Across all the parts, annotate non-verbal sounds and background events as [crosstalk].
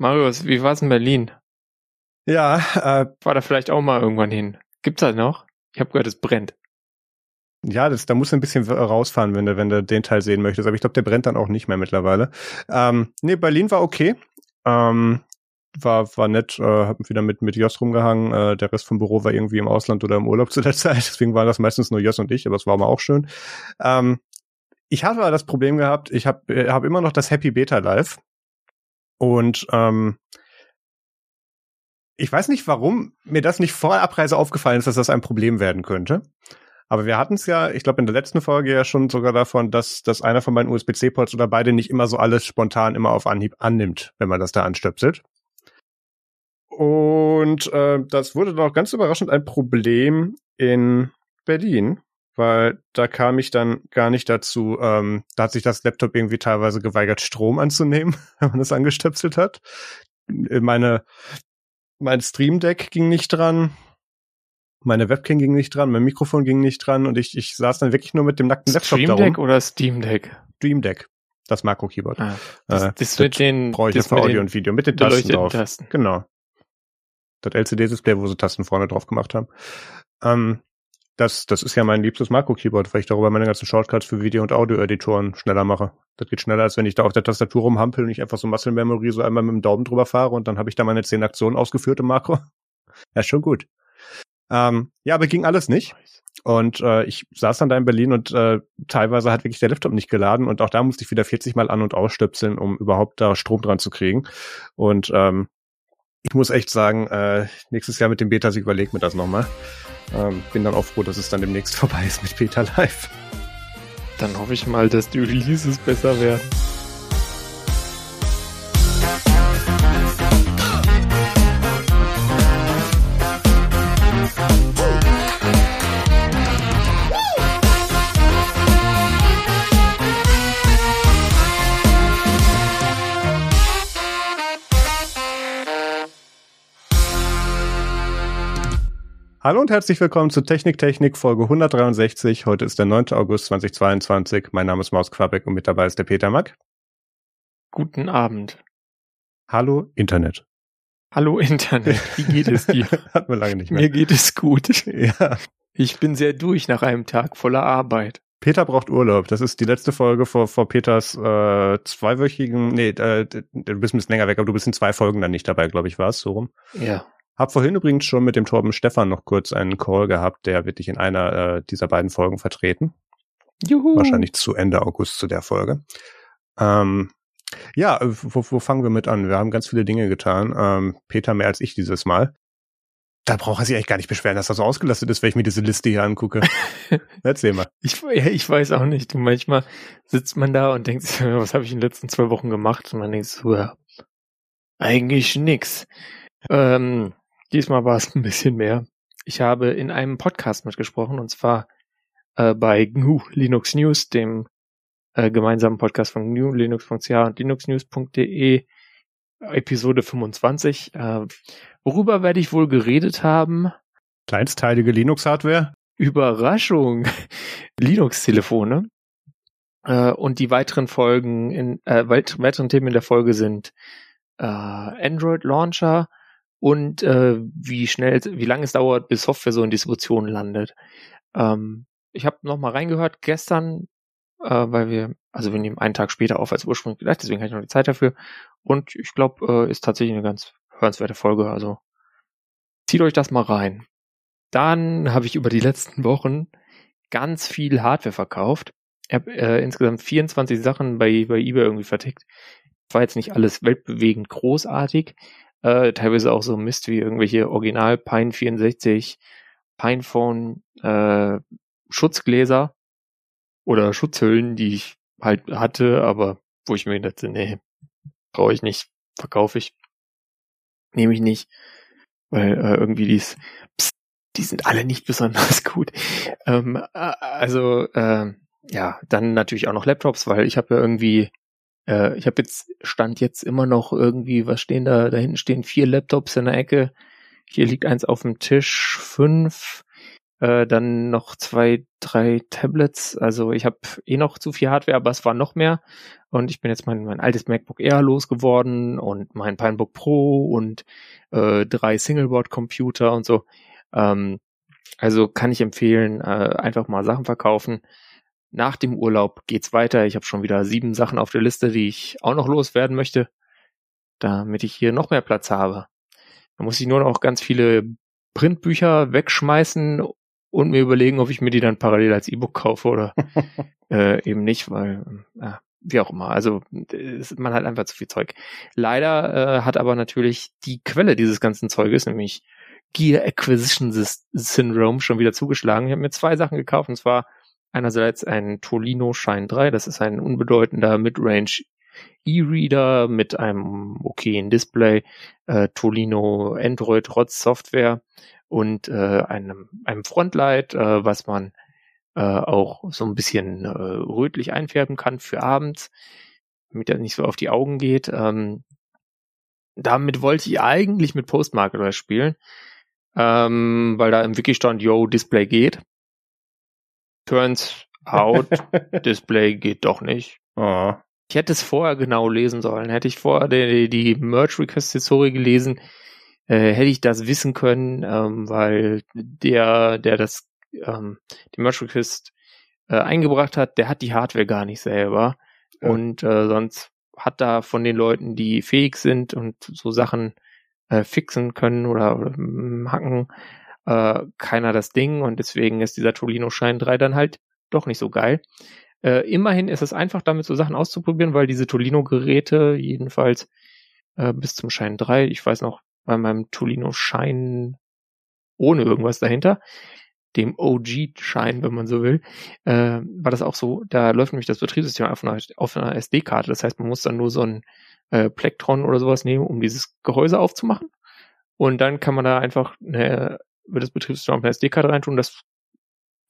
Marius, wie war's in Berlin? Ja, äh, War da vielleicht auch mal irgendwann hin? Gibt's das noch? Ich habe gehört, es brennt. ja, das, da musst du ein bisschen rausfahren, wenn du, wenn du den Teil sehen möchtest. Aber ich glaube, der brennt dann auch nicht mehr mittlerweile. Ähm, nee, Berlin war okay. Ähm, war, war nett, äh, hab wieder mit, mit Jos rumgehangen. Äh, der Rest vom Büro war irgendwie im Ausland oder im Urlaub [laughs] zu der Zeit. Deswegen waren das meistens nur Jos und ich, aber es war mal auch schön. Ähm, ich habe aber das Problem gehabt, ich habe hab immer noch das Happy Beta Live. Und ähm, ich weiß nicht, warum mir das nicht vor der Abreise aufgefallen ist, dass das ein Problem werden könnte. Aber wir hatten es ja, ich glaube in der letzten Folge ja schon sogar davon, dass, dass einer von meinen USB-C-Ports oder beide nicht immer so alles spontan immer auf Anhieb annimmt, wenn man das da anstöpselt. Und äh, das wurde dann auch ganz überraschend ein Problem in Berlin, weil da kam ich dann gar nicht dazu, ähm, da hat sich das Laptop irgendwie teilweise geweigert, Strom anzunehmen, [laughs] wenn man es angestöpselt hat. Meine, mein Stream Deck ging nicht dran, meine Webcam ging nicht dran, mein Mikrofon ging nicht dran und ich, ich saß dann wirklich nur mit dem nackten Laptop Stream da Deck rum. oder Steam Deck? Stream Deck, das Makro-Keyboard. Ah, das, Äh, das mit den, Brauche ich das für Audio und Video mit den Tasten drauf. Tasten. Genau. Das LCD-Display, wo sie Tasten vorne drauf gemacht haben. Ähm, das, das ist ja mein liebstes Makro-Keyboard, weil ich darüber meine ganzen Shortcuts für Video- und Audio-Editoren schneller mache. Das geht schneller, als wenn ich da auf der Tastatur rumhampel und ich einfach so Muscle Memory so einmal mit dem Daumen drüber fahre und dann habe ich da meine zehn Aktionen ausgeführt im Makro. [laughs] Ja, schon gut. Ähm, ja, aber ging alles nicht. Und äh, ich saß dann da in Berlin und äh, teilweise hat wirklich der Laptop nicht geladen und auch da musste ich wieder 40 Mal an- und ausstöpseln, um überhaupt da Strom dran zu kriegen. Und ähm, ich muss echt sagen, äh, nächstes Jahr mit dem Beta, ich überlege mir das nochmal. Ähm, bin dann auch froh, dass es dann demnächst [laughs] vorbei ist mit Beta Live. Dann hoffe ich mal, dass die Releases besser werden. Hallo und herzlich willkommen zu Technik Technik Folge 163. Heute ist der 9. August 2022. Mein Name ist Maus Quabeck und mit dabei ist der Peter Mack. Guten Abend. Hallo Internet. Hallo Internet, wie geht es dir? [laughs] Hatten wir lange nicht mehr. Mir geht es gut. Ja. Ich bin sehr durch nach einem Tag voller Arbeit. Peter braucht Urlaub. Das ist die letzte Folge vor, vor Peters äh, zweiwöchigen, nee, äh, du bist ein bisschen länger weg, aber du bist in zwei Folgen dann nicht dabei, glaube ich, war es so rum. Ja. Hab vorhin übrigens schon mit dem Torben Stefan noch kurz einen Call gehabt, der wird dich in einer äh, dieser beiden Folgen vertreten. Juhu. Wahrscheinlich zu Ende August zu der Folge. Ähm, ja, äh, wo, wo fangen wir mit an? Wir haben ganz viele Dinge getan. Ähm, Peter mehr als ich dieses Mal. Da braucht er sich eigentlich gar nicht beschweren, dass er so ausgelastet ist, wenn ich mir diese Liste hier angucke. [laughs] Erzähl mal. Ich, ich weiß auch nicht. Manchmal sitzt man da und denkt sich, [laughs] was habe ich in den letzten zwei Wochen gemacht? Und man denkt so, ja, eigentlich nix. Ähm, diesmal war es ein bisschen mehr. Ich habe in einem Podcast mitgesprochen und zwar äh, bei GNU Linux News, dem äh, gemeinsamen Podcast von GNU, Linux.ch und linuxnews.de, Episode 25. Äh, worüber werde ich wohl geredet haben? Kleinsteilige Linux-Hardware. Überraschung, [laughs] Linux-Telefone. Äh, und die weiteren Folgen, in, äh, weit, weiteren Themen in der Folge sind äh, Android Launcher und äh, wie schnell, wie lange es dauert, bis Software so in Distribution landet. Ähm, ich habe noch mal reingehört gestern, äh, weil wir, also wir nehmen einen Tag später auf als ursprünglich gedacht, deswegen habe ich noch die Zeit dafür. Und ich glaube, äh, ist tatsächlich eine ganz hörenswerte Folge. Also zieht euch das mal rein. Dann habe ich über die letzten Wochen ganz viel Hardware verkauft. Ich habe äh, insgesamt 24 Sachen bei, bei eBay irgendwie vertickt. War jetzt nicht alles weltbewegend großartig. Äh, teilweise auch so Mist wie irgendwelche Original Pine 64, Pinephone äh, Schutzgläser oder Schutzhüllen, die ich halt hatte, aber wo ich mir dachte, nee, brauche ich nicht, verkaufe ich, nehme ich nicht, weil äh, irgendwie dies, pst, die sind alle nicht [laughs] besonders gut. Ähm, äh, also äh, ja, dann natürlich auch noch Laptops, weil ich habe ja irgendwie, äh, ich habe jetzt stand jetzt immer noch irgendwie, was stehen da? Da hinten stehen vier Laptops in der Ecke. Hier liegt eins auf dem Tisch, fünf. Äh, dann noch zwei, drei Tablets. Also ich habe eh noch zu viel Hardware, aber es war noch mehr. Und ich bin jetzt mein, mein altes MacBook Air losgeworden und mein Pinebook Pro und äh, drei Singleboard-Computer und so. Ähm, also kann ich empfehlen, äh, einfach mal Sachen verkaufen. Nach dem Urlaub geht's weiter. Ich habe schon wieder sieben Sachen auf der Liste, die ich auch noch loswerden möchte, damit ich hier noch mehr Platz habe. Da muss ich nur noch ganz viele Printbücher wegschmeißen und mir überlegen, ob ich mir die dann parallel als E-Book kaufe oder [laughs] äh, eben nicht, weil äh, wie auch immer. Also ist, man hat einfach zu viel Zeug. Leider äh, hat aber natürlich die Quelle dieses ganzen Zeuges, nämlich Gear Acquisition Syndrome, schon wieder zugeschlagen. Ich habe mir zwei Sachen gekauft, und zwar einerseits ein Tolino Shine 3, das ist ein unbedeutender Midrange E-Reader mit einem okayen Display, äh, Tolino Android Rotz Software und äh, einem, einem Frontlight, äh, was man äh, auch so ein bisschen äh, rötlich einfärben kann für abends, damit er nicht so auf die Augen geht. Ähm, damit wollte ich eigentlich mit Postmarketer spielen, ähm, weil da im Wiki stand, yo, Display geht. Turns out, [laughs] Display geht doch nicht. Oh. Ich hätte es vorher genau lesen sollen. Hätte ich vorher die, die Merge Request History gelesen, äh, hätte ich das wissen können, ähm, weil der, der das, ähm, die Merge Request äh, eingebracht hat, der hat die Hardware gar nicht selber. Ja. Und äh, sonst hat da von den Leuten, die fähig sind und so Sachen äh, fixen können oder, oder mm, hacken, äh, keiner das Ding und deswegen ist dieser Tolino Shine 3 dann halt doch nicht so geil. Äh, immerhin ist es einfach, damit so Sachen auszuprobieren, weil diese Tolino-Geräte, jedenfalls äh, bis zum Shine 3, ich weiß noch, bei meinem Tolino Shine ohne irgendwas dahinter, dem OG-Schein, wenn man so will, äh, war das auch so, da läuft nämlich das Betriebssystem auf einer, auf einer SD-Karte. Das heißt, man muss dann nur so ein äh, Plektron oder sowas nehmen, um dieses Gehäuse aufzumachen. Und dann kann man da einfach eine, über das Betriebssystem auf eine SD-Karte reintun. Das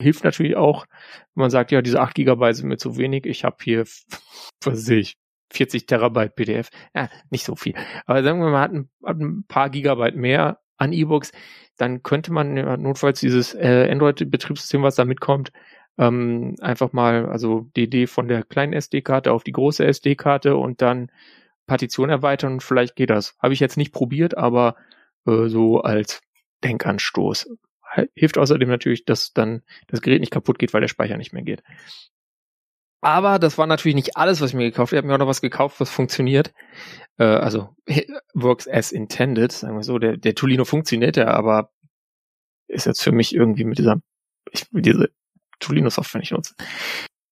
hilft natürlich auch, wenn man sagt, ja, diese 8 Gigabyte sind mir zu wenig. Ich habe hier, [laughs] was sehe ich, 40 Terabyte PDF. Ja, nicht so viel. Aber sagen wir mal, man hat ein, hat ein paar Gigabyte mehr an E-Books, dann könnte man notfalls dieses äh, Android-Betriebssystem, was da mitkommt, ähm, einfach mal, also die Idee von der kleinen SD-Karte auf die große SD-Karte und dann Partition erweitern und vielleicht geht das. Habe ich jetzt nicht probiert, aber äh, so als Denkanstoß. Hilft außerdem natürlich, dass dann das Gerät nicht kaputt geht, weil der Speicher nicht mehr geht. Aber das war natürlich nicht alles, was ich mir gekauft habe. Ich habe mir auch noch was gekauft, was funktioniert. Äh, also [laughs] works as intended, sagen wir so. Der, der Tolino funktioniert ja, aber ist jetzt für mich irgendwie mit dieser, ich will diese Tolino-Software nicht nutzen.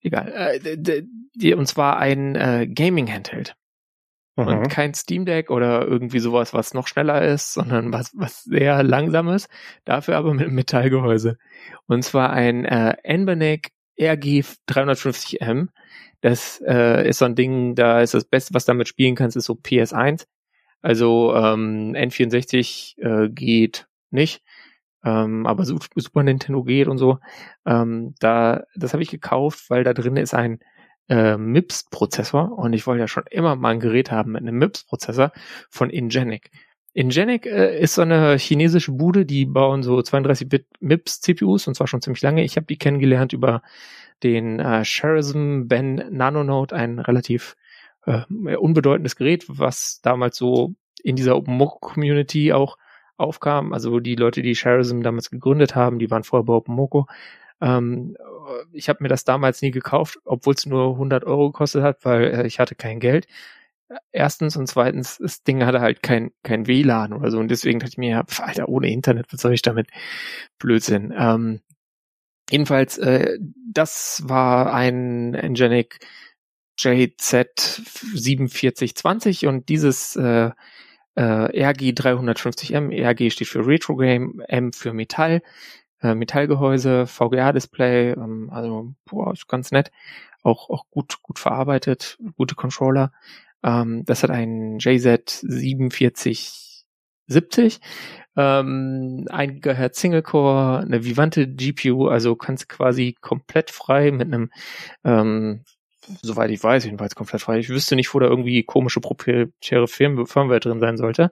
Egal. Äh, die, und zwar ein äh, Gaming-Handheld. Mhm. Und kein Steam Deck oder irgendwie sowas, was noch schneller ist, sondern was, was sehr langsames, dafür aber mit Metallgehäuse. Und zwar ein äh, Nbenec RG 350M. Das äh, ist so ein Ding, da ist das Beste, was damit spielen kannst, ist so PS1. Also ähm, N64 äh, geht nicht, ähm, aber Super Nintendo geht und so. Ähm, da, das habe ich gekauft, weil da drin ist ein äh, MIPS-Prozessor und ich wollte ja schon immer mal ein Gerät haben mit einem MIPS-Prozessor von Ingenic. Ingenic äh, ist so eine chinesische Bude, die bauen so 32-Bit MIPS-CPUs und zwar schon ziemlich lange. Ich habe die kennengelernt über den äh, Sherazm Ben Nanonote, ein relativ äh, unbedeutendes Gerät, was damals so in dieser OpenMoko-Community auch aufkam. Also die Leute, die Sherazm damals gegründet haben, die waren vorher bei OpenMoko. Ähm, ich habe mir das damals nie gekauft, obwohl es nur 100 Euro gekostet hat, weil äh, ich hatte kein Geld. Erstens und zweitens, das Ding hatte halt kein, kein WLAN oder so und deswegen dachte ich mir, pf, Alter, ohne Internet, was soll ich damit? Blödsinn. Ähm, jedenfalls, äh, das war ein Engenic JZ 4720 und dieses äh, äh, RG 350M, RG steht für Retro Game, M für Metall, äh, Metallgehäuse, VGA-Display, ähm, also boah, ist ganz nett, auch auch gut gut verarbeitet, gute Controller. Ähm, das hat einen JZ 4770, ähm, 1 GHz Single Core, eine Vivante GPU, also kannst quasi komplett frei mit einem ähm, soweit ich weiß, jedenfalls komplett frei. Ich wüsste nicht, wo da irgendwie komische proprietäre Firmware drin sein sollte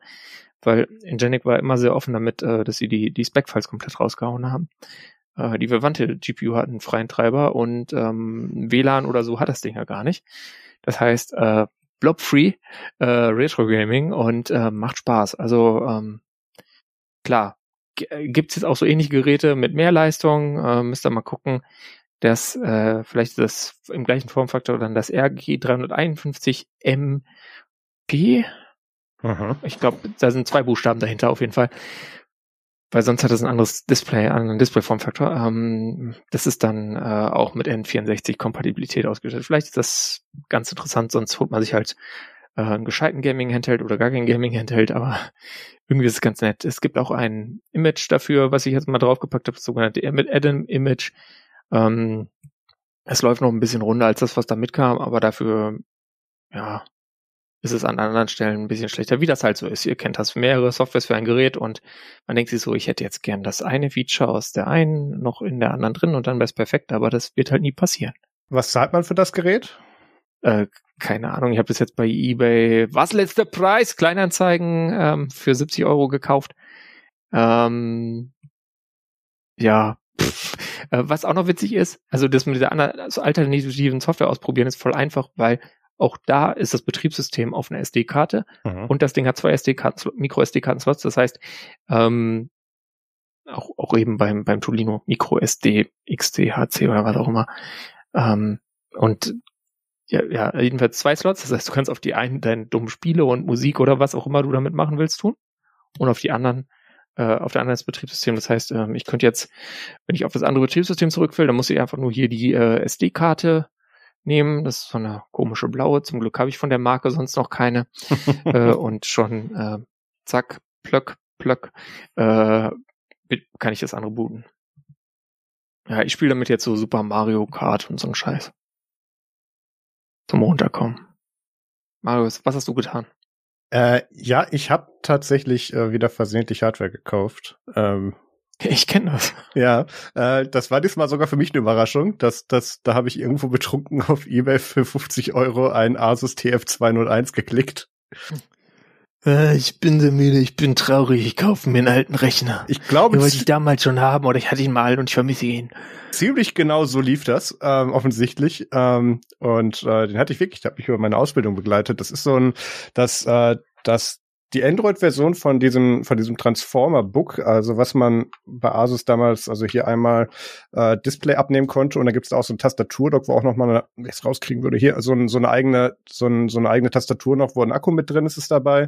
weil Ingenic war immer sehr offen damit, äh, dass sie die, die Spec-Files komplett rausgehauen haben. Äh, die Vivante GPU hat einen freien Treiber und ähm, WLAN oder so hat das Ding ja gar nicht. Das heißt, äh, blob-free äh, Retro Gaming und äh, macht Spaß. Also ähm, klar, gibt es jetzt auch so ähnliche Geräte mit mehr Leistung, äh, müsst ihr mal gucken, dass äh, vielleicht das im gleichen Formfaktor dann das RG 351 MP. Mhm. Ich glaube, da sind zwei Buchstaben dahinter auf jeden Fall weil sonst hat es ein anderes Display, einen Display-Formfaktor. Ähm, das ist dann äh, auch mit N64-Kompatibilität ausgestattet. Vielleicht ist das ganz interessant, sonst holt man sich halt äh, einen gescheiten Gaming-Handheld oder gar keinen Gaming-Handheld, aber [laughs] irgendwie ist es ganz nett. Es gibt auch ein Image dafür, was ich jetzt mal draufgepackt habe, das sogenannte Adam-Image. Ähm, es läuft noch ein bisschen runder als das, was da mitkam, aber dafür, ja, ist es an anderen Stellen ein bisschen schlechter, wie das halt so ist. Ihr kennt das mehrere Softwares für ein Gerät und man denkt sich so, ich hätte jetzt gern das eine Feature aus der einen noch in der anderen drin und dann wäre es perfekt, aber das wird halt nie passieren. Was zahlt man für das Gerät? Äh, keine Ahnung, ich habe das jetzt bei eBay, was letzter Preis, Kleinanzeigen ähm, für 70 Euro gekauft. Ähm, ja, äh, was auch noch witzig ist, also das mit dieser also alternativen Software ausprobieren ist voll einfach, weil auch da ist das Betriebssystem auf einer SD-Karte mhm. und das Ding hat zwei SD-Karten, Micro-SD-Karten-Slots. Das heißt, ähm, auch, auch eben beim, beim Tolino Micro SD, XT, HC oder was auch immer. Ähm, und ja, ja, jedenfalls zwei Slots. Das heißt, du kannst auf die einen deine dummen Spiele und Musik oder was auch immer du damit machen willst tun und auf die anderen äh, auf der anderen das Betriebssystem. Das heißt, ähm, ich könnte jetzt, wenn ich auf das andere Betriebssystem zurück will, dann muss ich einfach nur hier die äh, SD-Karte nehmen. Das ist so eine komische blaue. Zum Glück habe ich von der Marke sonst noch keine. [laughs] äh, und schon äh, zack, plöck, plöck, äh, kann ich das andere booten. Ja, ich spiele damit jetzt so Super Mario Kart und so ein Scheiß. Zum Runterkommen. Marius, was hast du getan? Äh, ja, ich habe tatsächlich äh, wieder versehentlich Hardware gekauft. Ähm, [laughs] Ich kenne das. Ja, äh, das war diesmal sogar für mich eine Überraschung. dass dass da habe ich irgendwo betrunken auf Ebay für 50 Euro ein Asus TF201 geklickt. Äh, ich bin so müde, ich bin traurig, ich kaufe mir einen alten Rechner. Ich glaube, den wollte ich damals schon haben oder ich hatte ihn mal und ich vermisse ihn. Ziemlich genau so lief das, ähm, offensichtlich. Ähm, und äh, den hatte ich wirklich, ich habe mich über meine Ausbildung begleitet. Das ist so ein, das, äh, das die Android-Version von diesem von diesem Transformer-Book, also was man bei Asus damals, also hier einmal äh, Display abnehmen konnte und da gibt es auch so ein Tastaturdock, wo auch noch mal, wenn ich rauskriegen würde, hier so, ein, so eine eigene so, ein, so eine eigene Tastatur noch, wo ein Akku mit drin ist, ist dabei.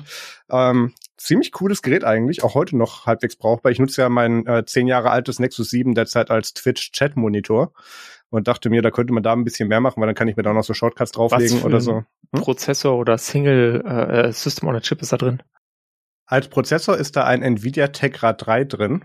Ähm, ziemlich cooles Gerät eigentlich, auch heute noch halbwegs brauchbar. Ich nutze ja mein äh, zehn Jahre altes Nexus 7 derzeit als Twitch-Chat-Monitor und dachte mir, da könnte man da ein bisschen mehr machen, weil dann kann ich mir da noch so Shortcuts drauflegen oder so. Hm? Prozessor oder Single äh, System on a Chip ist da drin? Als Prozessor ist da ein Nvidia Tegra 3 drin.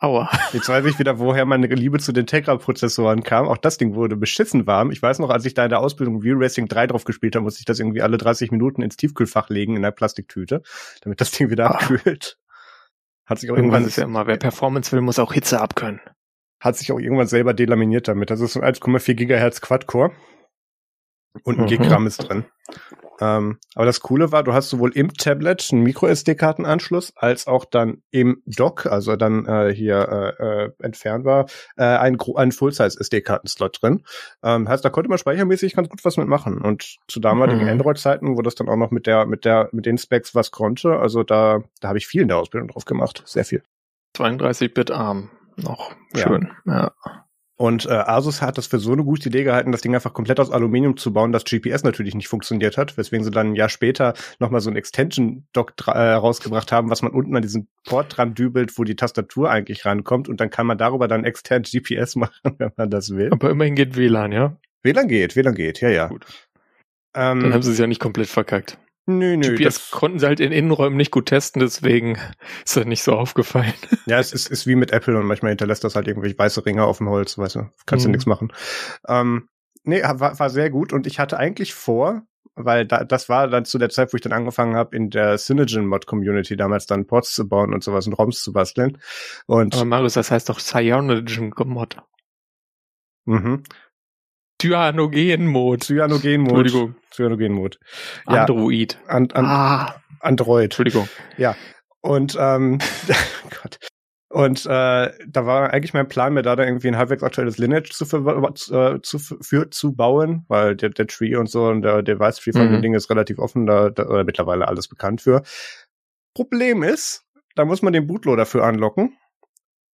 Aua. Jetzt weiß ich wieder, woher meine Liebe zu den Tegra-Prozessoren kam. Auch das Ding wurde beschissen warm. Ich weiß noch, als ich da in der Ausbildung View Racing 3 drauf gespielt habe, musste ich das irgendwie alle 30 Minuten ins Tiefkühlfach legen in der Plastiktüte, damit das Ding wieder ah. abkühlt. Hat sich auch irgendwann, irgendwann ist ja immer, wer Performance will, muss auch Hitze abkönnen hat sich auch irgendwann selber delaminiert damit. Das ist so ein 1,4 Gigahertz Quad-Core und ein mhm. Gigramm ist drin. Ähm, aber das Coole war, du hast sowohl im Tablet einen Micro-SD-Kartenanschluss als auch dann im Dock, also dann äh, hier äh, äh, entfernbar, äh, einen, einen Full-Size-SD-Karten-Slot drin. Ähm, heißt, da konnte man speichermäßig ganz gut was mitmachen. Und zu damaligen mhm. Android-Zeiten, wo das dann auch noch mit der, mit der, mit den Specs was konnte, also da, da habe ich viel in der Ausbildung drauf gemacht. Sehr viel. 32-Bit ARM noch. Schön, ja. ja. Und äh, Asus hat das für so eine gute Idee gehalten, das Ding einfach komplett aus Aluminium zu bauen, das GPS natürlich nicht funktioniert hat, weswegen sie dann ein Jahr später nochmal so ein Extension-Dock äh, rausgebracht haben, was man unten an diesen Port dran dübelt, wo die Tastatur eigentlich rankommt und dann kann man darüber dann extern [laughs] GPS machen, wenn man das will. Aber immerhin geht WLAN, ja? WLAN geht, WLAN geht, ja, ja. Gut. Ähm, dann haben sie es ja nicht komplett verkackt. Nö, nö. GPS konnten sie halt in Innenräumen nicht gut testen, deswegen [laughs] ist das nicht so aufgefallen. Ja, es ist, ist wie mit Apple und manchmal hinterlässt das halt irgendwelche weiße Ringe auf dem Holz, weißt du, kannst mhm. du nichts machen. Ähm, nee, war, war sehr gut und ich hatte eigentlich vor, weil da, das war dann zu der Zeit, wo ich dann angefangen habe, in der Cyanogen-Mod-Community damals dann Ports zu bauen und sowas und ROMs zu basteln. Und Aber Marius, das heißt doch Cyanogen-Mod. Mhm. Cyanogen-Mode. Cyanogen-Mode. Entschuldigung. Cyanogen-Mode. Ja, Android. An, an, ah. Android. Entschuldigung. Ja. Und ähm, [laughs] Gott. Und äh, da war eigentlich mein Plan, mir da dann irgendwie ein halbwegs aktuelles Lineage zu, für, äh, zu, für, zu bauen, weil der, der Tree und so und der Device Tree von mhm. dem Ding ist relativ offen, da, da oder mittlerweile alles bekannt für. Problem ist, da muss man den Bootloader für anlocken.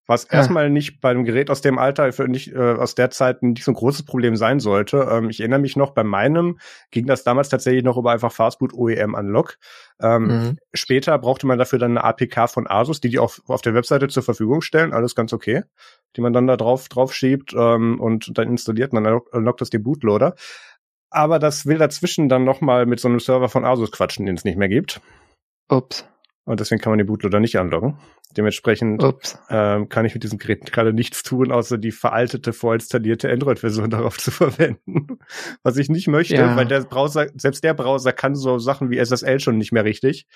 Was ja. erstmal nicht bei einem Gerät aus dem Alter, für nicht, äh, aus der Zeit nicht so ein großes Problem sein sollte. Ähm, ich erinnere mich noch, bei meinem ging das damals tatsächlich noch über einfach Fastboot OEM Unlock. Ähm, mhm. Später brauchte man dafür dann eine APK von Asus, die die auch auf der Webseite zur Verfügung stellen. Alles ganz okay. Die man dann da drauf, drauf schiebt ähm, und dann installiert und dann unlockt das den Bootloader. Aber das will dazwischen dann nochmal mit so einem Server von Asus quatschen, den es nicht mehr gibt. Ups. Und deswegen kann man den Bootloader nicht anlocken. Dementsprechend ähm, kann ich mit diesem Gerät gerade nichts tun, außer die veraltete, vorinstallierte Android-Version [laughs] darauf zu verwenden. Was ich nicht möchte, ja. weil der Browser, selbst der Browser kann so Sachen wie SSL schon nicht mehr richtig.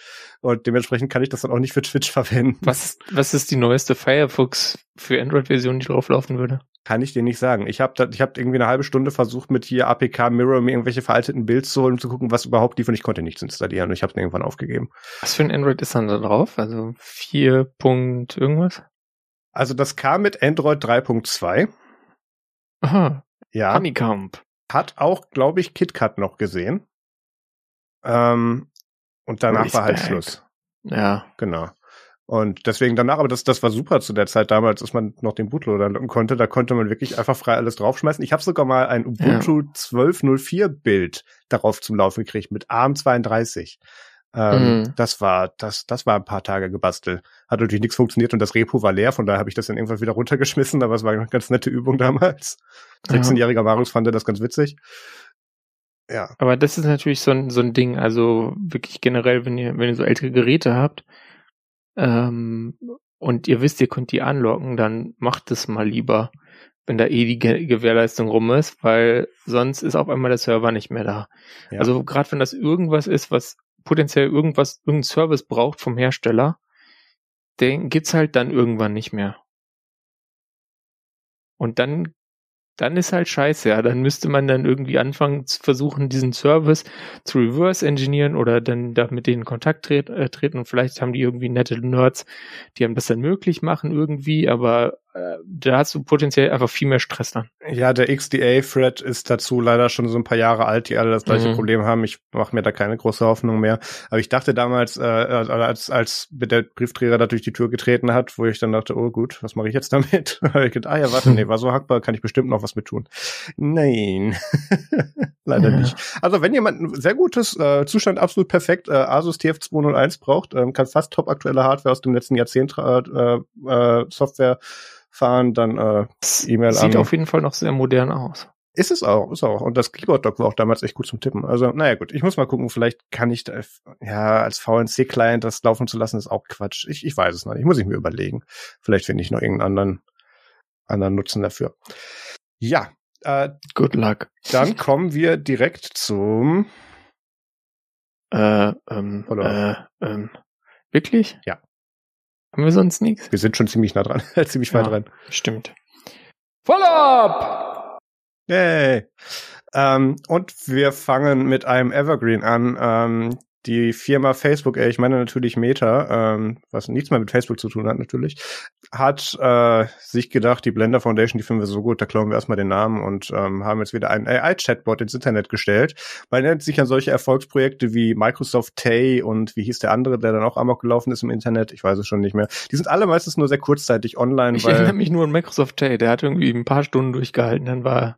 Und dementsprechend kann ich das dann auch nicht für Twitch [laughs] verwenden. Was, was ist die neueste Firefox für Android-Version, die drauflaufen würde? Kann ich dir nicht sagen. Ich habe ich hab irgendwie eine halbe Stunde versucht, mit hier APK Mirror mir irgendwelche veralteten Builds zu holen, um zu gucken, was überhaupt lief und ich konnte nichts installieren und ich habe es irgendwann aufgegeben. Was für ein Android ist dann da drauf? Also 4. Punkt irgendwas? Also das kam mit Android 3.2. Aha. Ja. Honeycomb. Hat auch, glaube ich, KitKat noch gesehen. Ähm, und danach Respect. war halt Schluss. Ja. Genau. Und deswegen danach, aber das, das war super zu der Zeit damals, dass man noch den Bootloader konnte. Da konnte man wirklich einfach frei alles draufschmeißen. Ich habe sogar mal ein Ubuntu ja. 12.04 Bild darauf zum Laufen gekriegt mit ARM32. Ähm, mhm. Das war, das, das war ein paar Tage gebastelt. Hat natürlich nichts funktioniert und das Repo war leer, von daher habe ich das dann irgendwann wieder runtergeschmissen, aber es war eine ganz nette Übung damals. 16-jähriger Marius fand das ganz witzig. Ja. Aber das ist natürlich so ein, so ein Ding, also wirklich generell, wenn ihr, wenn ihr so ältere Geräte habt, ähm, und ihr wisst, ihr könnt die anlocken, dann macht es mal lieber, wenn da eh die Ge Gewährleistung rum ist, weil sonst ist auf einmal der Server nicht mehr da. Ja. Also gerade wenn das irgendwas ist, was potenziell irgendwas, irgendein Service braucht vom Hersteller, den gibt's halt dann irgendwann nicht mehr. Und dann dann ist halt scheiße, ja. Dann müsste man dann irgendwie anfangen zu versuchen, diesen Service zu reverse engineeren oder dann da mit denen in Kontakt treten, äh, treten und vielleicht haben die irgendwie nette Nerds, die haben das dann möglich machen irgendwie, aber da hast du potenziell einfach viel mehr Stress dann. Ja, der XDA-Thread ist dazu leider schon so ein paar Jahre alt, die alle das gleiche mhm. Problem haben. Ich mache mir da keine große Hoffnung mehr. Aber ich dachte damals, äh, äh als, als der Briefträger da durch die Tür getreten hat, wo ich dann dachte, oh gut, was mache ich jetzt damit? [laughs] ich gedacht, ah ja, warte, nee, war so hackbar, kann ich bestimmt noch was mit tun. Nein, [laughs] leider ja. nicht. Also wenn jemand ein sehr gutes äh, Zustand, absolut perfekt, äh, Asus TF201 braucht, äh, kann fast top aktuelle Hardware aus dem letzten Jahrzehnt äh, äh, Software fahren, dann äh, E-Mail an. Sieht auf jeden Fall noch sehr modern aus. Ist es auch, ist auch. Und das Keyboard-Dock war auch damals echt gut zum Tippen. Also, naja, gut. Ich muss mal gucken, vielleicht kann ich da, ja, als VNC-Client das laufen zu lassen, ist auch Quatsch. Ich, ich weiß es noch nicht. Muss ich mir überlegen. Vielleicht finde ich noch irgendeinen anderen, anderen Nutzen dafür. Ja. Äh, Good luck. Dann kommen wir direkt zum, äh, ähm, Oder? äh, ähm, wirklich? Ja. Haben wir sonst nichts? Wir sind schon ziemlich nah dran, [laughs] ziemlich weit ja, dran. Stimmt. Follow-up! Yay! Ähm, und wir fangen mit einem Evergreen an. Ähm, die Firma Facebook, äh, ich meine natürlich Meta, ähm, was nichts mehr mit Facebook zu tun hat natürlich, hat äh, sich gedacht, die Blender Foundation, die finden wir so gut, da klauen wir erstmal den Namen und ähm, haben jetzt wieder einen AI-Chatbot ins Internet gestellt. Man nennt sich an solche Erfolgsprojekte wie Microsoft Tay und wie hieß der andere, der dann auch amok gelaufen ist im Internet, ich weiß es schon nicht mehr. Die sind alle meistens nur sehr kurzzeitig online. Ich erinnere mich nur an Microsoft Tay, der hat irgendwie ein paar Stunden durchgehalten, dann war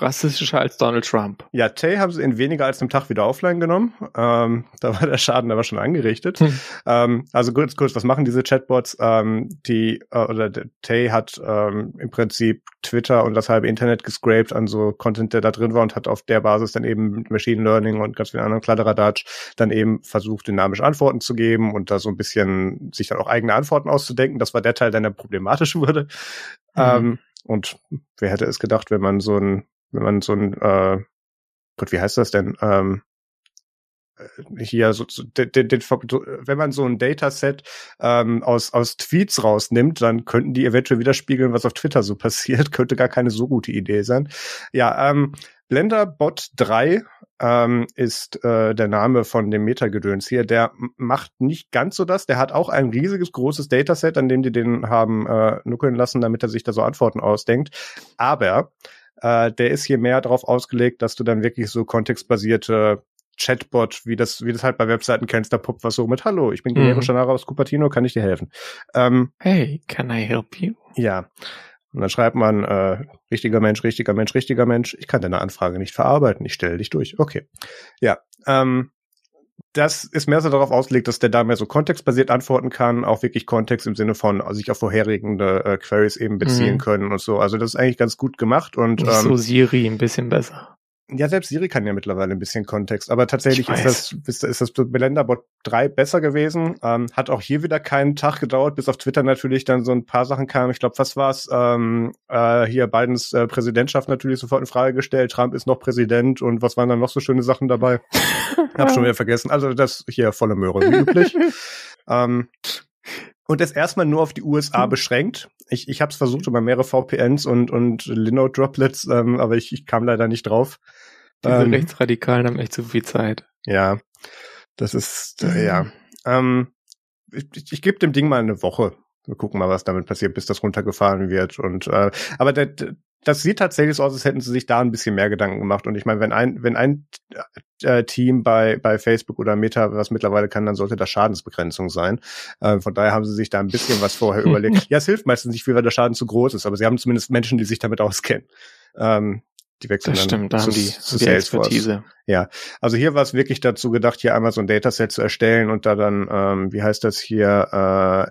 rassistischer als Donald Trump. Ja, Tay haben sie in weniger als einem Tag wieder offline genommen. Ähm, da war der Schaden aber schon angerichtet. Hm. Ähm, also kurz, kurz, was machen diese Chatbots? Ähm, die äh, oder Tay hat ähm, im Prinzip Twitter und das halbe Internet gescraped an so Content, der da drin war und hat auf der Basis dann eben Machine Learning und ganz viele anderen Kladderadatsch dann eben versucht, dynamische Antworten zu geben und da so ein bisschen sich dann auch eigene Antworten auszudenken. Das war der Teil, der dann problematisch wurde. Mhm. Ähm, und wer hätte es gedacht, wenn man so ein wenn man so ein, äh, Gott, wie heißt das denn? Ähm, äh, hier so, so de, de, de, wenn man so ein Dataset ähm, aus aus Tweets rausnimmt, dann könnten die eventuell widerspiegeln, was auf Twitter so [laughs] passiert. Könnte gar keine so gute Idee sein. Ja, ähm, Blenderbot 3 ähm, ist äh, der Name von dem Metagedöns hier. Der macht nicht ganz so das. Der hat auch ein riesiges, großes Dataset, an dem die den haben äh, nuckeln lassen, damit er sich da so Antworten ausdenkt. Aber äh, der ist hier mehr darauf ausgelegt, dass du dann wirklich so kontextbasierte Chatbot, wie das, wie das halt bei Webseiten kennst, da poppt was so mit Hallo, ich bin Guillermo mhm. Aus Cupertino, kann ich dir helfen? Ähm, hey, can I help you? Ja. Und dann schreibt man, äh, richtiger Mensch, richtiger Mensch, richtiger Mensch, ich kann deine Anfrage nicht verarbeiten, ich stelle dich durch. Okay. Ja. Ähm, das ist mehr so darauf ausgelegt, dass der da mehr so kontextbasiert antworten kann, auch wirklich Kontext im Sinne von also sich auf vorherigende äh, Queries eben beziehen mhm. können und so. Also das ist eigentlich ganz gut gemacht und Nicht ähm, so Siri ein bisschen besser. Ja, selbst Siri kann ja mittlerweile ein bisschen Kontext, aber tatsächlich ist das, ist, ist das Blenderbot 3 besser gewesen. Ähm, hat auch hier wieder keinen Tag gedauert, bis auf Twitter natürlich dann so ein paar Sachen kamen. Ich glaube, was war's? Ähm, äh, hier Bidens äh, Präsidentschaft natürlich sofort in Frage gestellt. Trump ist noch Präsident und was waren dann noch so schöne Sachen dabei? [laughs] Hab schon wieder vergessen. Also das hier volle Möhre, wie üblich. [laughs] ähm, und ist erstmal nur auf die USA mhm. beschränkt. Ich, ich habe es versucht über mehrere VPNs und, und Linode-Droplets, ähm, aber ich, ich kam leider nicht drauf. Diese ähm, Rechtsradikalen haben echt zu viel Zeit. Ja, das ist, äh, ja. Ähm, ich, ich, ich gebe dem Ding mal eine Woche. Wir gucken mal, was damit passiert, bis das runtergefahren wird. Und äh, aber der, das sieht tatsächlich so aus, als hätten sie sich da ein bisschen mehr Gedanken gemacht. Und ich meine, wenn ein, wenn ein äh, Team bei, bei Facebook oder Meta was mittlerweile kann, dann sollte das Schadensbegrenzung sein. Äh, von daher haben sie sich da ein bisschen was vorher [laughs] überlegt. Ja, es hilft meistens nicht viel, weil der Schaden zu groß ist, aber sie haben zumindest Menschen, die sich damit auskennen. Ähm, die wechseln das stimmt, da haben die, zu die Expertise. Ja, also hier war es wirklich dazu gedacht, hier einmal so ein Dataset zu erstellen und da dann, ähm, wie heißt das hier,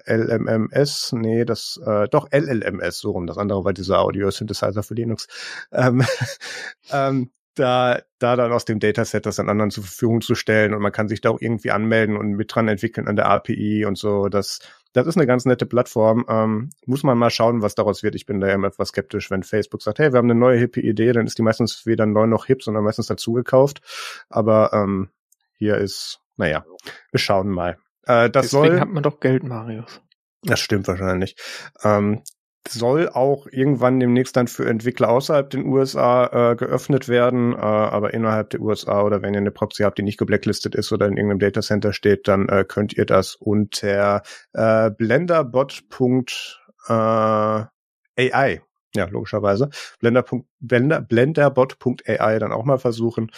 äh, LMMS, nee, das, äh, doch LLMS, so rum, das andere war dieser Audio-Synthesizer für Linux, ähm, [laughs] ähm, da, da dann aus dem Dataset das an anderen zur Verfügung zu stellen und man kann sich da auch irgendwie anmelden und mit dran entwickeln an der API und so, das das ist eine ganz nette Plattform. Ähm, muss man mal schauen, was daraus wird. Ich bin da immer etwas skeptisch, wenn Facebook sagt, hey, wir haben eine neue hippe Idee, dann ist die meistens weder neu noch hip, sondern meistens dazugekauft. Aber ähm, hier ist, naja, wir schauen mal. Äh, das Deswegen soll, hat man doch Geld, Marius. Das stimmt wahrscheinlich. Ähm, soll auch irgendwann demnächst dann für Entwickler außerhalb den USA äh, geöffnet werden, äh, aber innerhalb der USA oder wenn ihr eine Proxy habt, die nicht geblacklistet ist oder in irgendeinem Datacenter steht, dann äh, könnt ihr das unter äh, blenderbot.ai äh, ja, logischerweise. Blender. Blender, blenderbot.ai dann auch mal versuchen.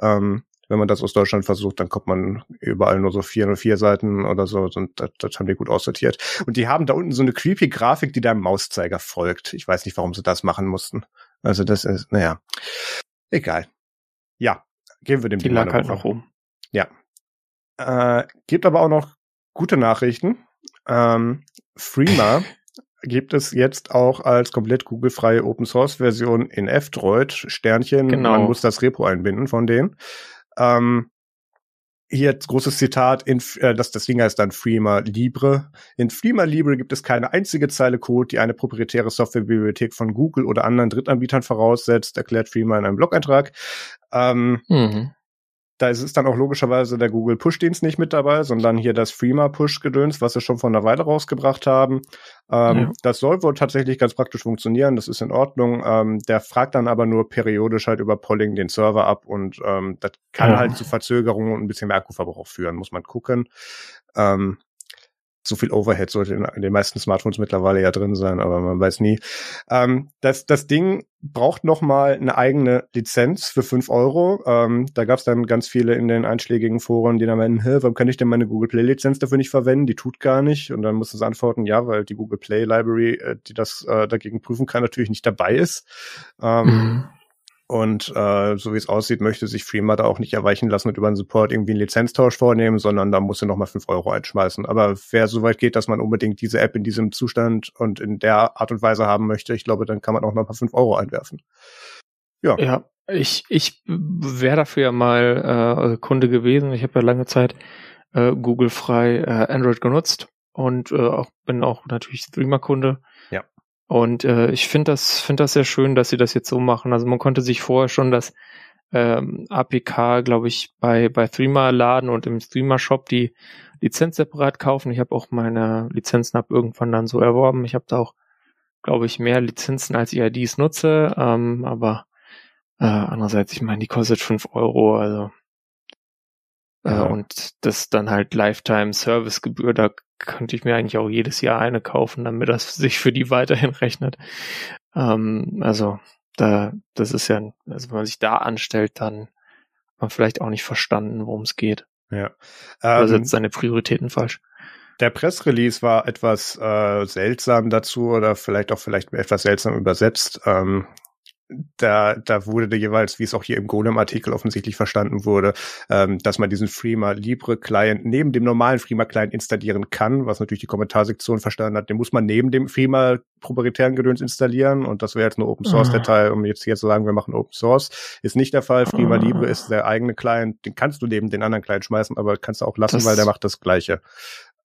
Ähm, wenn man das aus Deutschland versucht, dann kommt man überall nur so 404 Seiten oder so und das, das haben die gut aussortiert. Und die haben da unten so eine creepy Grafik, die deinem Mauszeiger folgt. Ich weiß nicht, warum sie das machen mussten. Also das ist, naja, egal. Ja, gehen wir dem Die lag halt noch um. Ja. Äh, gibt aber auch noch gute Nachrichten. Ähm, Freema [laughs] gibt es jetzt auch als komplett Google-freie Open-Source-Version in F-Droid. Sternchen, genau. man muss das Repo einbinden von denen. Ähm, hier großes Zitat, in, äh, das, das Ding heißt dann Freema Libre. In Freema Libre gibt es keine einzige Zeile Code, die eine proprietäre Softwarebibliothek von Google oder anderen Drittanbietern voraussetzt, erklärt Freema in einem Blog-Eintrag. Ähm, mhm. Da ist es dann auch logischerweise der Google Push-Dienst nicht mit dabei, sondern hier das Freema Push-Gedöns, was sie schon vor einer Weile rausgebracht haben. Ähm, ja. Das soll wohl tatsächlich ganz praktisch funktionieren, das ist in Ordnung. Ähm, der fragt dann aber nur periodisch halt über Polling den Server ab und ähm, das kann ja. halt zu Verzögerungen und ein bisschen mehr Akkuverbrauch führen, muss man gucken. Ähm, so viel Overhead sollte in, den meisten Smartphones mittlerweile ja drin sein, aber man weiß nie. Ähm, das, das Ding braucht noch mal eine eigene Lizenz für fünf Euro. Ähm, da gab es dann ganz viele in den einschlägigen Foren, die dann meinen, Hä, warum kann ich denn meine Google Play Lizenz dafür nicht verwenden? Die tut gar nicht. Und dann mussten sie antworten, ja, weil die Google Play Library, äh, die das äh, dagegen prüfen kann, natürlich nicht dabei ist. Ähm, mhm. Und äh, so wie es aussieht, möchte sich Freema da auch nicht erweichen lassen und über den Support irgendwie einen Lizenztausch vornehmen, sondern da muss er nochmal fünf Euro einschmeißen. Aber wer so weit geht, dass man unbedingt diese App in diesem Zustand und in der Art und Weise haben möchte, ich glaube, dann kann man auch noch mal fünf Euro einwerfen. Ja. Ja, ich, ich wäre dafür ja mal äh, Kunde gewesen. Ich habe ja lange Zeit äh, Google frei äh, Android genutzt und äh, auch, bin auch natürlich Streamer-Kunde. Ja. Und äh, ich finde das, finde das sehr schön, dass sie das jetzt so machen. Also man konnte sich vorher schon das ähm, APK, glaube ich, bei, bei Threema laden und im Threema Shop die Lizenz separat kaufen. Ich habe auch meine Lizenzen ab irgendwann dann so erworben. Ich habe da auch, glaube ich, mehr Lizenzen als ich IDs nutze. Ähm, aber Äh, andererseits, ich meine, die kostet fünf Euro, also äh, Ja. und das dann halt Lifetime Servicegebühr, da könnte ich mir eigentlich auch jedes Jahr eine kaufen, damit das [laughs] sich für die weiterhin rechnet. Ähm, also da, das ist ja, also wenn man sich da anstellt, dann hat man vielleicht auch nicht verstanden, worum es geht. Ja. Oder Ähm, setzt seine Prioritäten falsch. der Pressrelease war etwas äh, seltsam dazu oder vielleicht auch vielleicht etwas seltsam übersetzt. Ähm, da, da wurde jeweils, wie es auch hier im Golem-Artikel offensichtlich verstanden wurde, ähm, dass man diesen Freema Libre Client neben dem normalen Freema Client installieren kann, was natürlich die Kommentarsektion verstanden hat. Den muss man neben dem Freema proprietären Gedöns installieren und das wäre jetzt eine Open Source Ah. Um jetzt hier zu sagen, wir machen Open Source. Ist nicht der Fall. Freema Ah. Libre ist der eigene Client, den kannst du neben den anderen Client schmeißen, aber kannst du auch lassen, Das- weil der macht das Gleiche.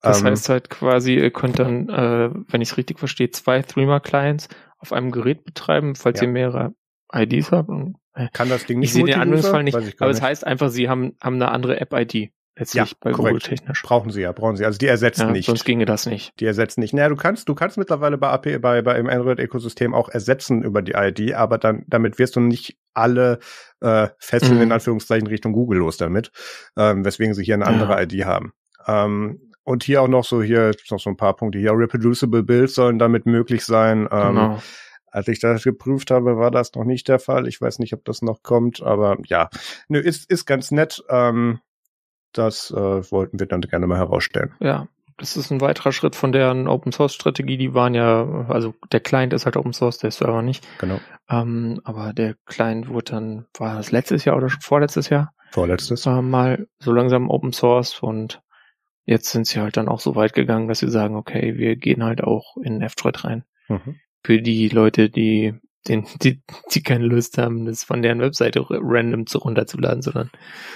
Das Ähm, heißt halt quasi, ihr könnt dann, äh, wenn ich es richtig verstehe, zwei Threema-Clients auf einem Gerät betreiben, falls Ja. ihr mehrere IDs habt. Und, äh, kann das Ding nicht ich sehe den? Anwendungsfall nicht, aber es nicht. heißt einfach, sie haben, haben eine andere App-ID. Letztlich Ja, bei korrekt. Google technisch. Brauchen sie ja, brauchen sie. Also die ersetzen Ja, nicht. sonst ginge das nicht. Die ersetzen nicht. Naja, du kannst, du kannst mittlerweile bei AP, bei, bei im Android-Ökosystem auch ersetzen über die ID, aber dann, damit wirst du nicht alle äh, Fesseln Mhm. in Anführungszeichen Richtung Google los damit, ähm, weswegen sie hier eine Ja. andere ID haben. Ähm, und hier auch noch so, hier noch so ein paar Punkte. Hier reproducible Builds sollen damit möglich sein. Ähm, genau. Als ich das geprüft habe, war das noch nicht der Fall. Ich weiß nicht, ob das noch kommt, aber ja, nö, ist, ist ganz nett. Ähm, das äh, wollten wir dann gerne mal herausstellen. Ja, das ist ein weiterer Schritt von deren Open Source Strategie. Die waren ja, also der Client ist halt Open Source, der Server nicht. Genau. Ähm, aber der Client wurde dann, war das letztes Jahr oder schon vorletztes Jahr? Vorletztes. äh, mal so langsam Open Source und jetzt sind sie halt dann auch so weit gegangen, dass sie sagen, okay, wir gehen halt auch in F-Droid rein. Mhm. Für die Leute, die, den, die, die keine Lust haben, das von deren Webseite random zu runterzuladen, sondern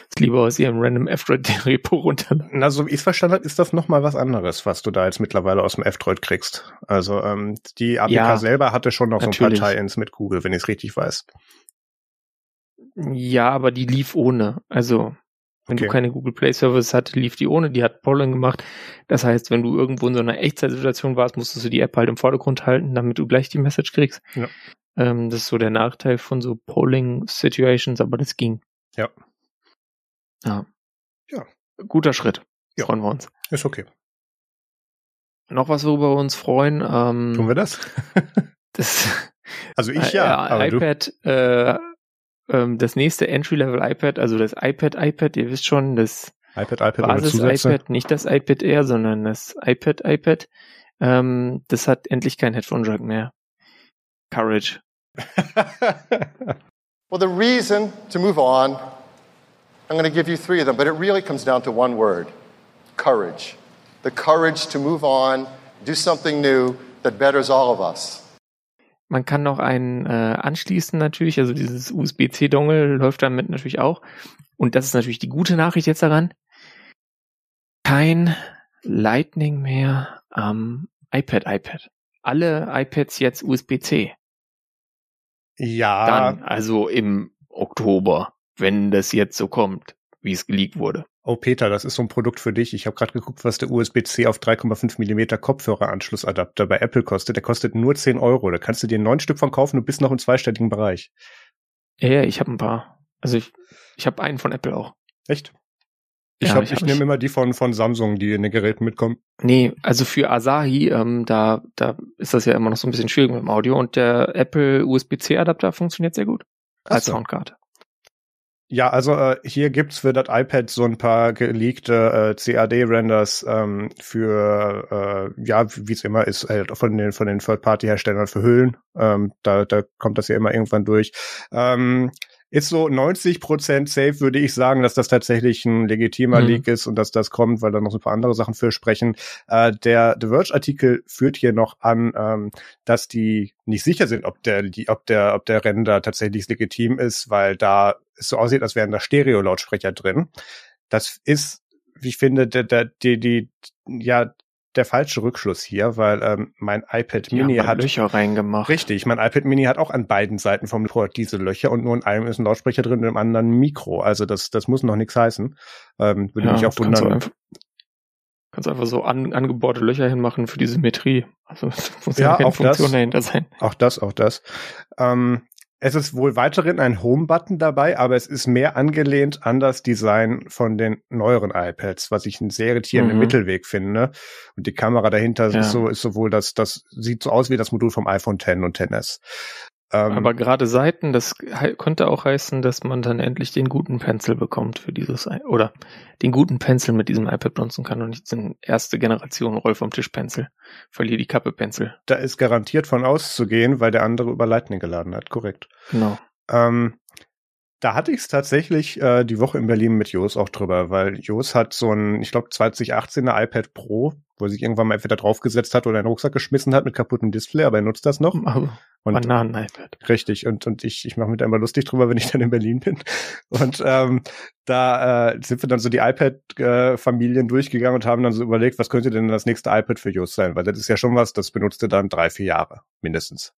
es lieber aus ihrem random F-Droid Repo runterladen. Na, so wie ich es verstanden habe, ist das noch mal was anderes, was du da jetzt mittlerweile aus dem F-Droid kriegst. Also ähm, die APK Ja, selber hatte schon noch natürlich. so ein paar Tie-Ins mit Google, wenn ich es richtig weiß. Ja, aber die lief ohne. Also, wenn Okay. du keine Google Play Service hatte, lief die ohne. Die hat Pollen gemacht. Das heißt, wenn du irgendwo in so einer Echtzeitsituation warst, musstest du die App halt im Vordergrund halten, damit du gleich die Message kriegst. Ja. Ähm, das ist so der Nachteil von so Polling Situations, aber das ging. Ja. Ja. Ja. Guter Schritt. Ja. Freuen wir uns. Ist okay. Noch was, worüber wir uns freuen. Ähm, Tun wir das? das [laughs] also ich äh, ja, [laughs] du. iPad, äh, ähm, das nächste Entry-Level iPad, also das iPad iPad, ihr wisst schon, das iPad, iPad Basis iPad, nicht das iPad Air, sondern das iPad iPad. Ähm, das hat endlich kein Headphone Jack mehr. Courage. [laughs] Well, the reason to move on, I'm going to give you three of them, but it really comes down to one word courage. The courage to move on, do something new that betters all of us. Man kann noch einen äh, anschließen natürlich, also dieses USB-C-Dongle läuft damit natürlich auch. Und das ist natürlich die gute Nachricht jetzt daran. Kein Lightning mehr am iPad iPad. Alle iPads jetzt USB-C. ja, Dann, also im Oktober, wenn das jetzt so kommt, wie es geleakt wurde. Oh Peter, das ist so ein Produkt für dich. Ich habe gerade geguckt, was der USB-C auf 3,5 Millimeter Kopfhöreranschlussadapter bei Apple kostet. Der kostet nur 10 Euro. Da kannst du dir neun Stück von kaufen und bist noch im zweistelligen Bereich. Ja, ja, ich habe ein paar. Also ich, ich habe einen von Apple auch. Echt? Ich, Ja, hab, ich ich, nehme immer die von, von Samsung, die in den Geräten mitkommen. Nee, also für Asahi, ähm, da, da ist das ja immer noch so ein bisschen schwierig mit dem Audio und der Apple USB-C-Adapter funktioniert sehr gut. Als so. Soundkarte. Ja, also äh, hier gibt's für das iPad so ein paar geleakte äh, CAD-Renders ähm, für, äh, ja, wie es immer ist, halt von den von den Third-Party-Herstellern für Hüllen. Ähm, da, da kommt das ja immer irgendwann durch. Ähm, ist so 90% safe, würde ich sagen, dass das tatsächlich ein legitimer Mhm. Leak ist und dass das kommt, weil da noch so ein paar andere Sachen für sprechen. Äh, der The Verge-Artikel führt hier noch an, ähm, dass die nicht sicher sind, ob der, die, ob der, ob der Render tatsächlich legitim ist, weil da es so aussieht, als wären da Stereo-Lautsprecher drin. Das ist, wie ich finde, der, der, die, die, ja, der falsche Rückschluss hier, weil ähm, mein iPad Mini haben hat Löcher reingemacht. Richtig, mein iPad Mini hat auch an beiden Seiten vom Port diese Löcher und nur in einem ist ein Lautsprecher drin und im anderen ein Mikro. Also das, das muss noch nichts heißen. Ähm, würde mich auch kannst du wundern. einfach, kannst einfach so an, angebohrte Löcher hinmachen für die Symmetrie. Also da muss Ja, ja, keine auch das. Funktion dahinter sein. Auch das, auch das. Ähm, es ist wohl weiterhin ein Home-Button dabei, aber es ist mehr angelehnt an das Design von den neueren iPads, was ich einen sehr irritierenden mhm. Mittelweg finde. Und die Kamera dahinter ja. ist so, ist sowohl das, das sieht so aus wie das Modul vom iPhone X und XS. Aber gerade Seiten, das könnte auch heißen, dass man dann endlich den guten Pencil bekommt für dieses, oder den guten Pencil mit diesem iPad benutzen kann und nicht den erste Generation Roll vom Tisch Pencil. Verlier die Kappe Pencil. da ist garantiert von auszugehen, weil der andere über Lightning geladen hat, korrekt. Genau. Ähm, da hatte ich es tatsächlich äh, die Woche in Berlin mit Jos auch drüber, weil Jos hat so ein, ich glaube 2018er iPad Pro, wo er sich irgendwann mal entweder draufgesetzt hat oder in den Rucksack geschmissen hat mit kaputtem Display, aber er nutzt das noch. Und Bananen-iPad. Richtig, und, und ich, ich mache mir da immer lustig drüber, wenn ich dann in Berlin bin. Und ähm, da äh, sind wir dann so die iPad-Familien durchgegangen und haben dann so überlegt, was könnte denn das nächste iPad für Just sein? Weil das ist ja schon was, das benutzt er dann drei, vier Jahre mindestens.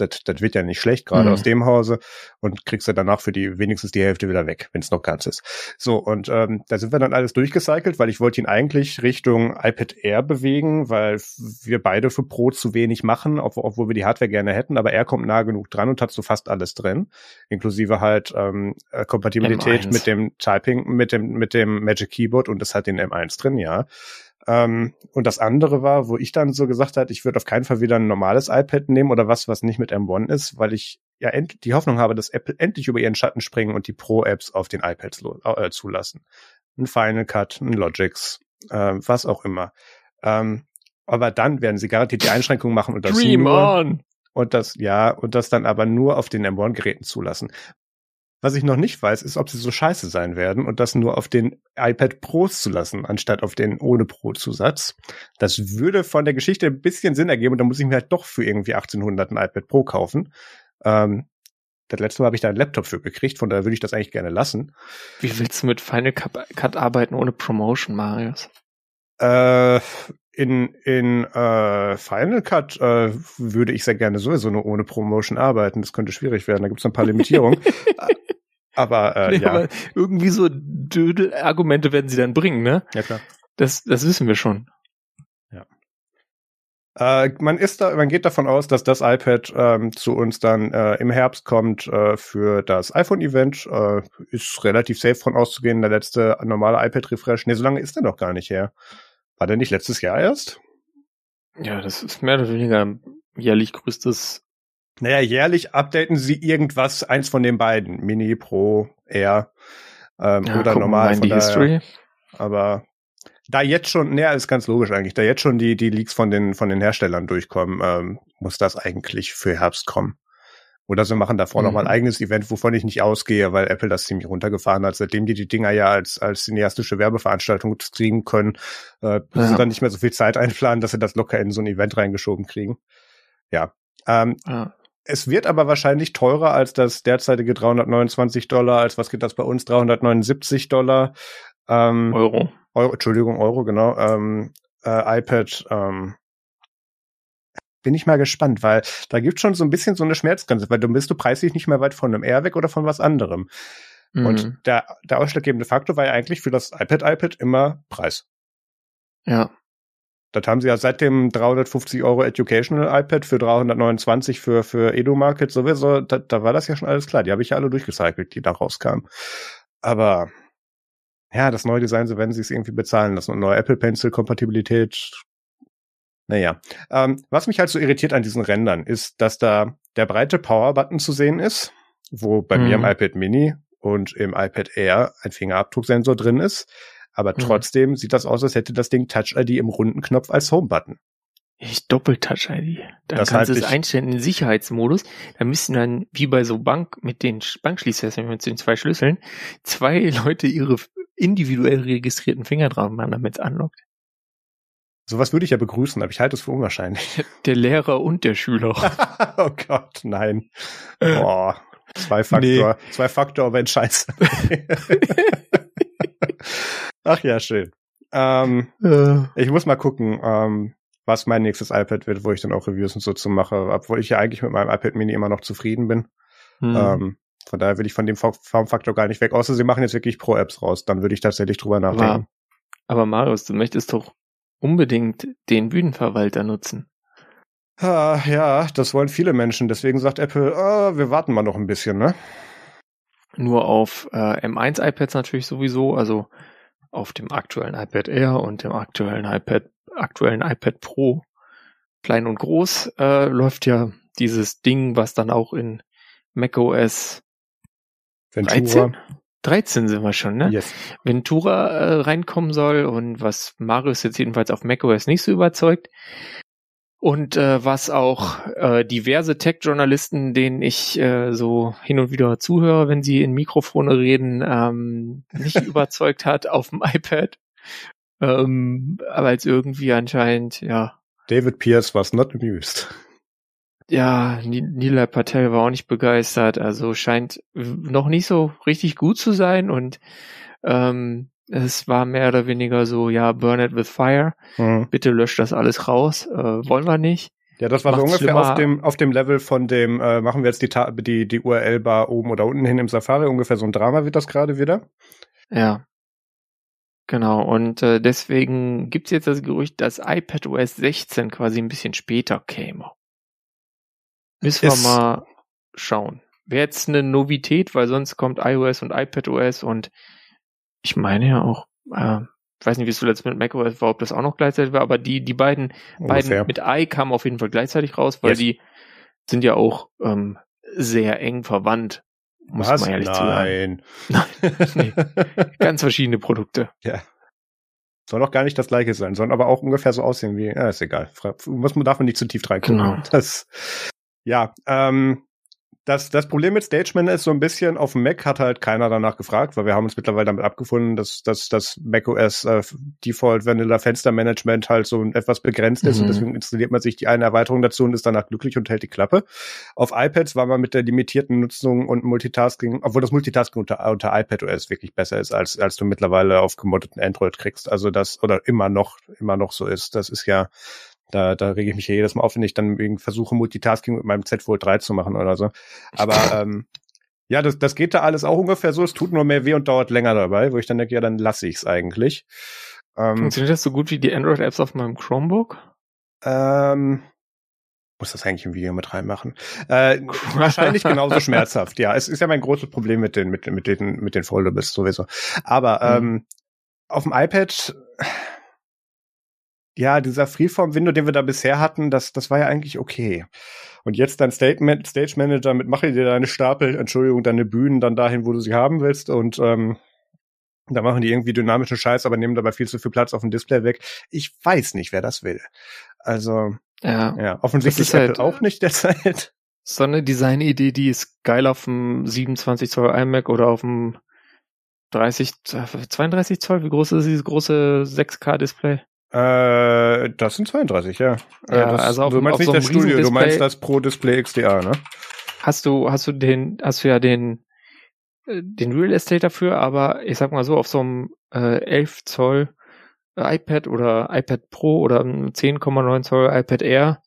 Das, das wird ja nicht schlecht, gerade Mhm. aus dem Hause, und kriegst du danach für die wenigstens die Hälfte wieder weg, wenn es noch ganz ist. So, und ähm, da sind wir dann alles durchgecycelt, weil ich wollte ihn eigentlich Richtung iPad Air bewegen, weil wir beide für Pro zu wenig machen, ob- obwohl wir die Hardware gerne hätten, aber er kommt nah genug dran und hat so fast alles drin, inklusive halt ähm, äh, Kompatibilität M1. mit dem Typing, mit dem mit dem Magic Keyboard und das hat den M1 drin, ja. Ähm, und das andere war, wo ich dann so gesagt hat, ich würde auf keinen Fall wieder ein normales iPad nehmen oder was, was nicht mit M1 ist, weil ich ja end die Hoffnung habe, dass Apple endlich über ihren Schatten springen und die Pro-Apps auf den iPads äh, zulassen. Ein Final Cut, ein Logix, äh, was auch immer. Ähm, aber dann werden sie garantiert die Einschränkungen machen und das Dream nur, on! und das, ja, und das dann aber nur auf den M1-Geräten zulassen. Was ich noch nicht weiß, ist, ob sie so scheiße sein werden und das nur auf den iPad Pros zu lassen, anstatt auf den ohne Pro-Zusatz. Das würde von der Geschichte ein bisschen Sinn ergeben und da muss ich mir halt doch für irgendwie 1800 ein iPad Pro kaufen. Ähm, das letzte Mal habe ich da einen Laptop für gekriegt, von daher würde ich das eigentlich gerne lassen. Wie willst du mit Final Cut Cut arbeiten ohne Promotion, Marius? Äh, in in äh, Final Cut äh, würde ich sehr gerne sowieso nur ohne Promotion arbeiten. Das könnte schwierig werden. Da gibt es ein paar Limitierungen. [laughs] Aber äh, Nee, ja. aber irgendwie so Dödel-Argumente werden sie dann bringen, ne? ja, klar. Das, das wissen wir schon. Äh, man ist da, man geht davon aus, dass das iPad ähm, zu uns dann äh, im Herbst kommt äh, für das iPhone-Event. Äh, ist relativ safe von auszugehen. Der letzte normale iPad-Refresh. Nee, so lange ist der noch gar nicht her. War der nicht letztes Jahr erst? Ja, das ist mehr oder weniger jährlich größtes. Naja, jährlich updaten sie irgendwas, eins von den beiden. Mini, Pro, Air ähm, Ja, oder normal. Von die daher, History. aber da jetzt schon, naja, ist ganz logisch eigentlich, da jetzt schon die, die Leaks von den, von den Herstellern durchkommen, ähm, muss das eigentlich für Herbst kommen. Oder sie machen davor noch mal ein Mhm. eigenes Event, wovon ich nicht ausgehe, weil Apple das ziemlich runtergefahren hat, seitdem die die Dinger ja als, als cineastische Werbeveranstaltung streamen können, äh, Ja. sie dann nicht mehr so viel Zeit [laughs] einplanen, dass sie das locker in so ein Event reingeschoben kriegen. Ja. Ähm, Ja. es wird aber wahrscheinlich teurer als das derzeitige 329 Dollar, als was geht das bei uns? 379 Dollar. Ähm, Euro. Euro, Entschuldigung, Euro, genau, ähm, äh, iPad, ähm, bin ich mal gespannt, weil da gibt schon so ein bisschen so eine Schmerzgrenze, weil dann bist du preislich nicht mehr weit von einem Air weg oder von was anderem. Mhm. Und der, der ausschlaggebende Faktor war ja eigentlich für das iPad iPad immer Preis. ja. Das haben sie ja seit dem 350 Euro Educational iPad für 329 für, für Edu-Market sowieso, da, da war das ja schon alles klar. Die habe ich ja alle durchgecycelt, die da rauskamen. Aber ja, das neue Design, so werden sie es irgendwie bezahlen lassen. Und neue Apple Pencil-Kompatibilität. Naja. Ähm, was mich halt so irritiert an diesen Rändern, ist, dass da der breite Power-Button zu sehen ist, wo bei mir im Mhm. iPad Mini und im iPad Air ein Fingerabdrucksensor drin ist. Aber Mhm. trotzdem sieht das aus, als hätte das Ding Touch ID im runden Knopf als Home-Button. Ich Doppel-Touch-ID. Dann Das kannst du es einstellen in Sicherheitsmodus. Da müssen dann, wie bei so Bank, mit den Sch- Bankschließfässern mit den zwei Schlüsseln, zwei [laughs] Leute ihre individuell registrierten Finger drauf machen, damit es anlockt. Sowas würde ich ja begrüßen, aber ich halte es für unwahrscheinlich. [laughs] Der Lehrer und der Schüler. [laughs] oh Gott, nein. Boah. Zwei Faktor, zwei Faktor, aber ein Scheiß. [laughs] Ach ja, schön. Ähm, ich muss mal gucken, ähm, was mein nächstes iPad wird, wo ich dann auch Reviews und so zu mache, obwohl ich ja eigentlich mit meinem iPad Mini immer noch zufrieden bin. Hm. Ähm, von daher will ich von dem Fa- Formfaktor gar nicht weg, außer sie machen jetzt wirklich Pro-Apps raus, dann würde ich tatsächlich drüber nachdenken. Aber Marius, du möchtest doch unbedingt den Bühnenverwalter nutzen. Ah, ja, das wollen viele Menschen. Deswegen sagt Apple, ah, wir warten mal noch ein bisschen, ne? Nur auf äh, M1 iPads natürlich sowieso, also auf dem aktuellen iPad Air und dem aktuellen iPad, aktuellen iPad Pro, klein und groß, äh, läuft ja dieses Ding, was dann auch in macOS Ventura. 13? 13 sind wir schon, ne? Yes. Ventura äh, reinkommen soll und was Marius jetzt jedenfalls auf macOS nicht so überzeugt. Und äh, was auch äh, diverse Tech-Journalisten, denen ich äh, so hin und wieder zuhöre, wenn sie in Mikrofone reden, ähm, nicht [laughs] überzeugt hat auf dem iPad. Ähm, aber als irgendwie anscheinend, ja, David Pierce was not amused. Ja, Ni- Nilay Patel war auch nicht begeistert. Also scheint noch nicht so richtig gut zu sein und ähm, es war mehr oder weniger so, ja, burn it with fire. Hm. Bitte löscht das alles raus. Äh, wollen wir nicht. Ja, das war so ungefähr schlimmer. auf dem, auf dem Level von dem, äh, machen wir jetzt die, Ta- die, die URL-Bar oben oder unten hin im Safari. Ungefähr so ein Drama wird das gerade wieder. Ja. Genau, und äh, deswegen gibt's jetzt das Gerücht, dass iPadOS 16 quasi ein bisschen später käme. Müssen wir mal schauen. Wäre jetzt eine Novität, weil sonst kommt iOS und iPadOS und ich meine ja auch, äh, ich weiß nicht, wie es zuletzt mit macOS war, ob das auch noch gleichzeitig war, aber die, die beiden, Ungefähr. beiden mit i kamen auf jeden Fall gleichzeitig raus, weil Yes. die sind ja auch ähm, sehr eng verwandt. Muss Was? man ehrlich sagen. Nein. [laughs] Ganz verschiedene Produkte. Ja. Soll doch gar nicht das gleiche sein, sollen aber auch ungefähr so aussehen wie, ja, ist egal. Muss man, darf man nicht zu tief reingucken. Genau. Das, ja, ähm, das, das Problem mit StageMan ist so ein bisschen, auf dem Mac hat halt keiner danach gefragt, weil wir haben uns mittlerweile damit abgefunden, dass, dass das macOS äh, Default Vanilla Fenster Management halt so etwas begrenzt ist Mhm. und deswegen installiert man sich die eine Erweiterung dazu und ist danach glücklich und hält die Klappe. Auf iPads war man mit der limitierten Nutzung und Multitasking, obwohl das Multitasking unter, unter iPadOS wirklich besser ist, als, als du mittlerweile auf gemoddeten Android kriegst. Also das, oder immer noch, immer noch so ist. Das ist ja, da, da rege ich mich ja jedes Mal auf, wenn ich dann irgendwie versuche, Multitasking mit meinem Z Fold 3 zu machen oder so. Aber ähm, ja, das, das geht da alles auch ungefähr so. Es tut nur mehr weh und dauert länger dabei, wo ich dann denke, ja, dann lasse ich es eigentlich. Ähm, Funktioniert das so gut wie die Android-Apps auf meinem Chromebook? ähm, muss das eigentlich im Video mit reinmachen? Äh, [laughs] wahrscheinlich genauso schmerzhaft. Ja, es ist ja mein großes Problem mit den mit, mit den mit den Foldables sowieso. Aber Mhm. ähm, auf dem iPad ja, dieser Freeform-Window, den wir da bisher hatten, das, das war ja eigentlich okay. Und jetzt dein State, Stage Manager mit mache dir deine Stapel, Entschuldigung, deine Bühnen dann dahin, wo du sie haben willst und ähm, da machen die irgendwie dynamischen Scheiß, aber nehmen dabei viel zu viel Platz auf dem Display weg. Ich weiß nicht, wer das will. Also, Ja. ja, offensichtlich halt- Apple auch nicht derzeit. [laughs] So eine Designidee, die ist geil auf dem 27 Zoll iMac oder auf dem 30, 32 Zoll. Wie groß ist dieses große 6K-Display? Äh, das sind 32, ja. Äh, Ja, das, also auf- du meinst auf nicht so das Studio, du meinst das Pro Display XDA, ne? Hast du, hast du den, hast du ja den, äh, den Real Estate dafür, aber ich sag mal so, auf so einem äh, 11 Zoll iPad oder iPad Pro oder einem 10,9 Zoll iPad Air,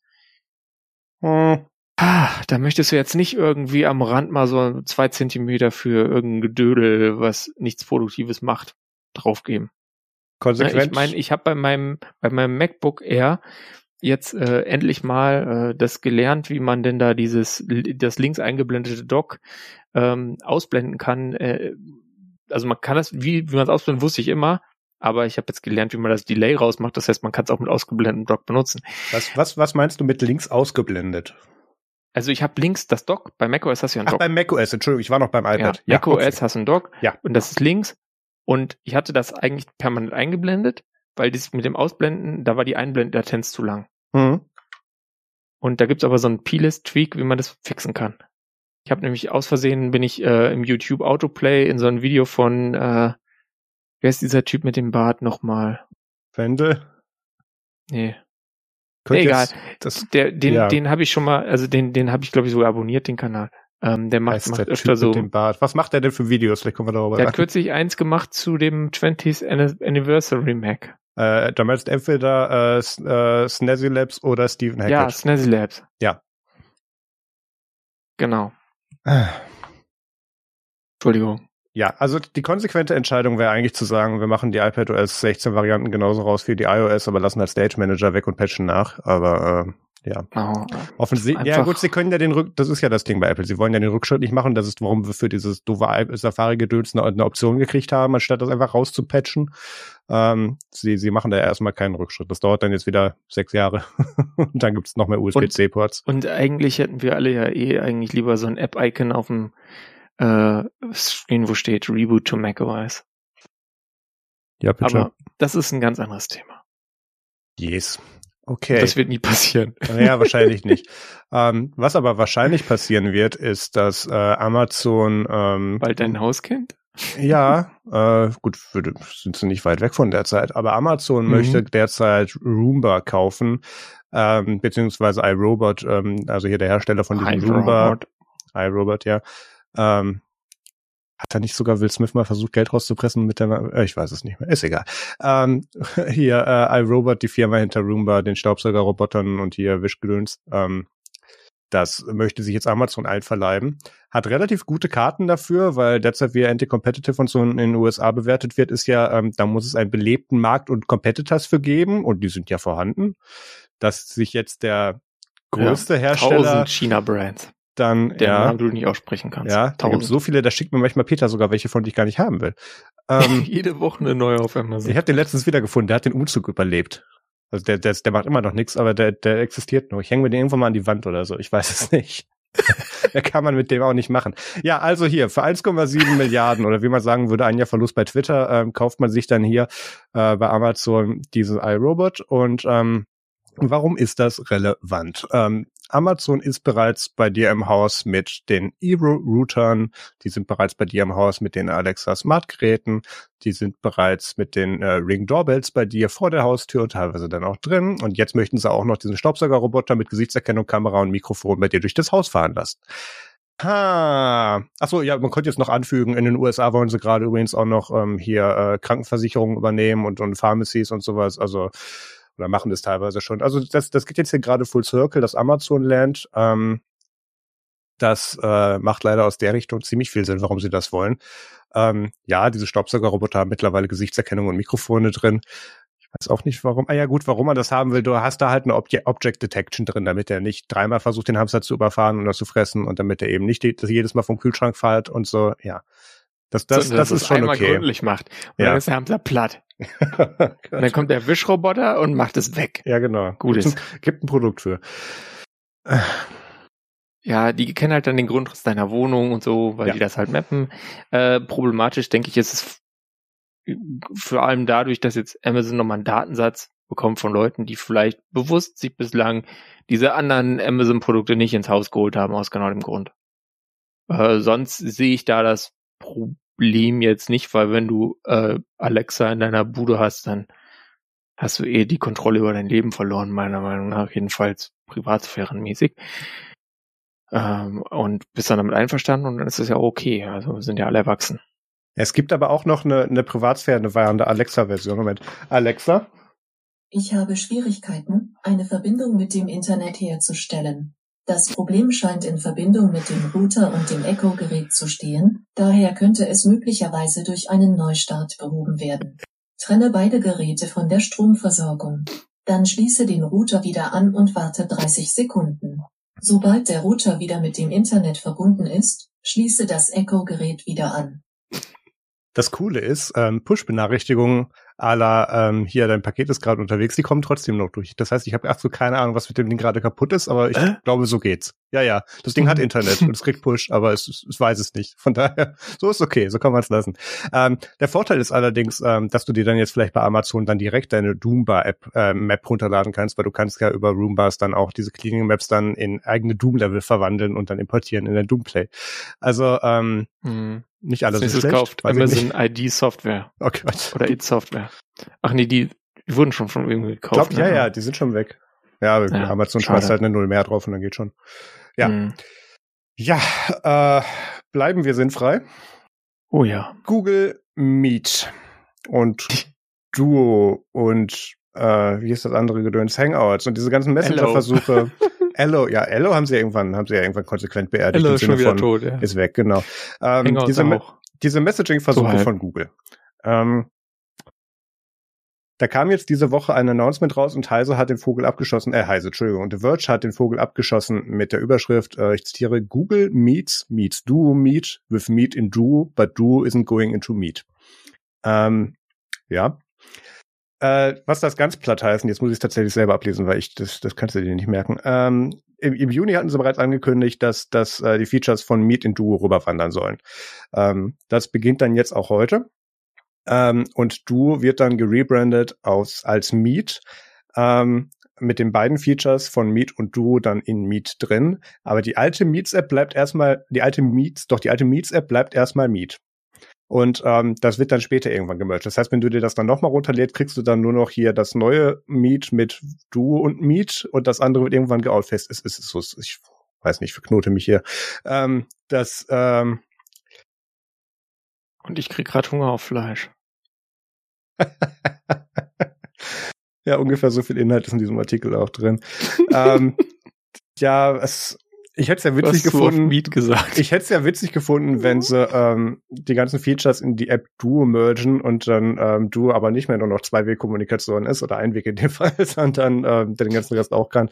Hm. Ah, da möchtest du jetzt nicht irgendwie am Rand mal so zwei Zentimeter für irgendein Gedödel, was nichts Produktives macht, draufgeben. Ne, Konsequent. Ich meine, ich habe bei meinem, bei meinem MacBook Air jetzt äh, endlich mal äh, das gelernt, wie man denn da dieses das links eingeblendete Dock ähm, ausblenden kann. Äh, also man kann das, wie, wie man es ausblendet, wusste ich immer, aber ich habe jetzt gelernt, wie man das Delay rausmacht. Das heißt, man kann es auch mit ausgeblendetem Dock benutzen. was, was, was meinst du mit links ausgeblendet? Also ich habe links das Dock, bei macOS hast du ja ein Ach, Dock. beim macOS, Entschuldigung, ich war noch beim Ja, iPad. macOS okay. hast du ein Dock Ja. und das ist links und ich hatte das eigentlich permanent eingeblendet, weil das mit dem Ausblenden, da war die Einblendlatenz zu lang. Mhm. Und da gibt's aber so einen P-List-Tweak, wie man das fixen kann. Ich habe nämlich aus Versehen, bin ich äh, im YouTube Autoplay in so ein Video von, äh, wer ist dieser Typ mit dem Bart nochmal? Wendel? Nee, Könnte egal. Das der, den, Ja. den habe ich schon mal, also den, den habe ich glaube ich sogar abonniert, den Kanal. Ähm, der macht, macht der öfter Typ so. mit dem Bart. Was macht der denn für Videos? Vielleicht kommen wir darüber Der hat kürzlich eins gemacht zu dem 20th Anni- Anniversary Mac. Äh, da meinst du entweder äh, äh, Snazzy Labs oder Stephen Ja, Hackett. Snazzy Labs. Ja. Genau. Ja. [sighs] Entschuldigung. Ja, also die konsequente Entscheidung wäre eigentlich zu sagen, wir machen die iPadOS 16 Varianten genauso raus wie die iOS, aber lassen halt Stage Manager weg und patchen nach. Aber äh, ja. Oh, Offensichtlich, ja gut, sie können ja den Rück, das ist ja das Ding bei Apple. Sie wollen ja den Rückschritt nicht machen. Das ist, warum wir für dieses doofe Safari-Gedöns eine, eine Option gekriegt haben, anstatt das einfach rauszupatchen. Ähm, sie, sie machen da erstmal keinen Rückschritt. Das dauert dann jetzt wieder sechs Jahre. [laughs] Und dann gibt's noch mehr USB-C-Ports. Und eigentlich hätten wir alle ja eh eigentlich lieber so ein App-Icon auf dem äh, Screen, wo steht Reboot to macOS. Ja, bitte. Aber das ist ein ganz anderes Thema. yes. Okay. Das wird nie passieren. Ja, wahrscheinlich nicht. [laughs] Ähm, was aber wahrscheinlich passieren wird, ist, dass äh, Amazon ähm, Bald dein Haus kennt? Ja, äh, gut, würde, sind sie nicht weit weg von der Zeit, aber Amazon Mhm. möchte derzeit Roomba kaufen, ähm, beziehungsweise iRobot, ähm, also hier der Hersteller von diesem Roomba, iRobot. iRobot, ja. Ähm, hat da nicht sogar Will Smith mal versucht, Geld rauszupressen mit der, äh, ich weiß es nicht mehr, ist egal. Ähm, [laughs] hier, äh, iRobot, die Firma hinter Roomba, den Staubsaugerrobotern und hier Wischgedöns, ähm, das möchte sich jetzt Amazon einverleiben. Hat relativ gute Karten dafür, weil derzeit wie Anti-Competitive und so in den USA bewertet wird, ist ja, ähm, da muss es einen belebten Markt und Competitors für geben und die sind ja vorhanden. Dass sich jetzt der größte Hersteller Tausend China-Brands, dann, deren ja, Namen du nicht aussprechen kannst. ja, da gibt so viele, da schickt mir manchmal Peter sogar welche von, die ich gar nicht haben will. Ähm, [laughs] Jede Woche eine neue auf Amazon. ich habe den letztens wiedergefunden, der hat den Umzug überlebt. Also der, der, der macht immer noch nichts, aber der, der existiert noch. Ich hänge mir den irgendwann mal an die Wand oder so. Ich weiß es [laughs] nicht. [laughs] Mehr kann man mit dem auch nicht machen. Ja, also hier, für 1,7 Milliarden oder wie man sagen würde, ein Jahr Verlust bei Twitter, ähm, kauft man sich dann hier äh, bei Amazon diesen iRobot. Und ähm, warum ist das relevant? Ähm, Amazon ist bereits bei dir im Haus mit den Eero-Routern, die sind bereits bei dir im Haus mit den Alexa Smart-Geräten, die sind bereits mit den äh, Ring Doorbells bei dir vor der Haustür teilweise dann auch drin. Und jetzt möchten sie auch noch diesen Staubsaugerroboter mit Gesichtserkennung, Kamera und Mikrofon bei dir durch das Haus fahren lassen. Ha. Achso, ja, man könnte jetzt noch anfügen, in den USA wollen sie gerade übrigens auch noch ähm, hier äh, Krankenversicherungen übernehmen und, und Pharmacies und sowas, also oder machen das teilweise schon. Also das, das geht jetzt hier gerade Full Circle, das Amazon Land. Ähm, das äh, macht leider aus der Richtung ziemlich viel Sinn, warum sie das wollen. Ähm, ja, diese Staubsaugerroboter haben mittlerweile Gesichtserkennung und Mikrofone drin. Ich weiß auch nicht, warum. Ah ja, gut, warum man das haben will. Du hast da halt eine Obje Object Detection drin, damit er nicht dreimal versucht, den Hamster zu überfahren oder zu fressen und damit er eben nicht die- das jedes Mal vom Kühlschrank fährt und so. Ja, das, das, So, das dass ist es schon einmal okay. gründlich macht. Und Ja. dann ist der Hamster platt. [laughs] Und dann kommt der Wischroboter und macht es weg. ja, genau. Gut Gibt ein, gibt ein Produkt für. Ja, die kennen halt dann den Grundriss deiner Wohnung und so, weil Ja. die das halt mappen. Äh, problematisch, denke ich, ist es vor allem dadurch, dass jetzt Amazon nochmal einen Datensatz bekommt von Leuten, die vielleicht bewusst sich bislang diese anderen Amazon-Produkte nicht ins Haus geholt haben, aus genau dem Grund. Äh, sonst sehe ich da das Problem jetzt nicht, weil wenn du äh, Alexa in deiner Bude hast, dann hast du eh die Kontrolle über dein Leben verloren, meiner Meinung nach, jedenfalls privatsphärenmäßig. Ähm, und bist dann damit einverstanden und dann ist es ja okay. Also wir sind ja alle erwachsen. Es gibt aber auch noch eine, eine Privatsphäre wahrende Alexa-Version. Moment. Alexa? Ich habe Schwierigkeiten, eine Verbindung mit dem Internet herzustellen. Das Problem scheint in Verbindung mit dem Router und dem Echo-Gerät zu stehen, daher könnte es möglicherweise durch einen Neustart behoben werden. Trenne beide Geräte von der Stromversorgung. Dann schließe den Router wieder an und warte 30 Sekunden. Sobald der Router wieder mit dem Internet verbunden ist, schließe das Echo-Gerät wieder an. Das Coole ist, ähm, Push-Benachrichtigungen la, ähm, hier, dein Paket ist gerade unterwegs, die kommen trotzdem noch durch. Das heißt, ich habe absolut keine Ahnung, was mit dem Ding gerade kaputt ist, aber ich Äh? glaube, so geht's. Ja, ja, das Ding hat Internet und es kriegt Push, aber es, es, es weiß es nicht. Von daher, [laughs] so ist okay, so kann man es lassen. Ähm, der Vorteil ist allerdings, ähm, dass du dir dann jetzt vielleicht bei Amazon dann direkt deine Doombar-App äh, Map runterladen kannst, weil du kannst ja über Roombars dann auch diese Cleaning Maps dann in eigene Doom-Level verwandeln und dann importieren in der Doom-Play. Also, ähm, Hm. Nicht alles ist schlecht. kauft Amazon. ID Software Oh Gott. oder It Software. Ach nee, die, die wurden schon von irgendwie gekauft. glaub, ja, ne? ja, die sind schon weg. Ja, Ja, Amazon schmeißt halt eine Null mehr drauf und dann geht schon. ja. Hm. Ja, äh, bleiben wir sinnfrei. Oh ja. Google Meet und Duo und äh, wie ist das andere Gedöns? Hangouts und diese ganzen Messenger-Versuche. [laughs] Ello, ja, Ello haben sie irgendwann, haben sie ja irgendwann konsequent beerdigt Ella im ist schon wieder von tot, ja. ist weg, genau. Ähm, diese, diese Messaging-Versuche So von Google. Ähm, da kam jetzt diese Woche ein Announcement raus und Heise hat den Vogel abgeschossen, äh, Heise, Entschuldigung, und The Verge hat den Vogel abgeschossen mit der Überschrift, äh, ich zitiere, Google meets, meets Duo meet with meet in Duo, but Duo isn't going into meet. Ähm, ja. Äh, was das ganz platt heißt, und jetzt muss ich es tatsächlich selber ablesen, weil ich, das, das kannst du dir nicht merken. Ähm, im, im Juni hatten sie bereits angekündigt, dass, dass äh, die Features von Meet in Duo rüberwandern sollen. Ähm, das beginnt dann jetzt auch heute. Ähm, und Duo wird dann gerebrandet aus, als Meet. Ähm, mit den beiden Features von Meet und Duo dann in Meet drin. Aber die alte Meets-App bleibt erstmal, die alte Meets, doch die alte Meets-App bleibt erstmal Meet. Und ähm, das wird dann später irgendwann gemerged. Das heißt, wenn du dir das dann nochmal runterlädst, kriegst du dann nur noch hier das neue Meet mit Duo und Meet und das andere wird irgendwann geoutfaced. Es ist so, ich weiß nicht, verknote mich hier. Ähm, das, ähm, und ich krieg gerade Hunger auf Fleisch. [laughs] ja, ungefähr so viel Inhalt ist in diesem Artikel auch drin. ähm, [laughs] ja, es, ich hätte es ja witzig gefunden. Ich hätte es ja witzig gefunden, wenn sie ähm, die ganzen Features in die App Duo mergen und dann ähm, Duo aber nicht mehr nur noch Zwei-Weg-Kommunikation ist oder ein Weg in dem [laughs] Fall, sondern ähm, den ganzen Rest auch kann.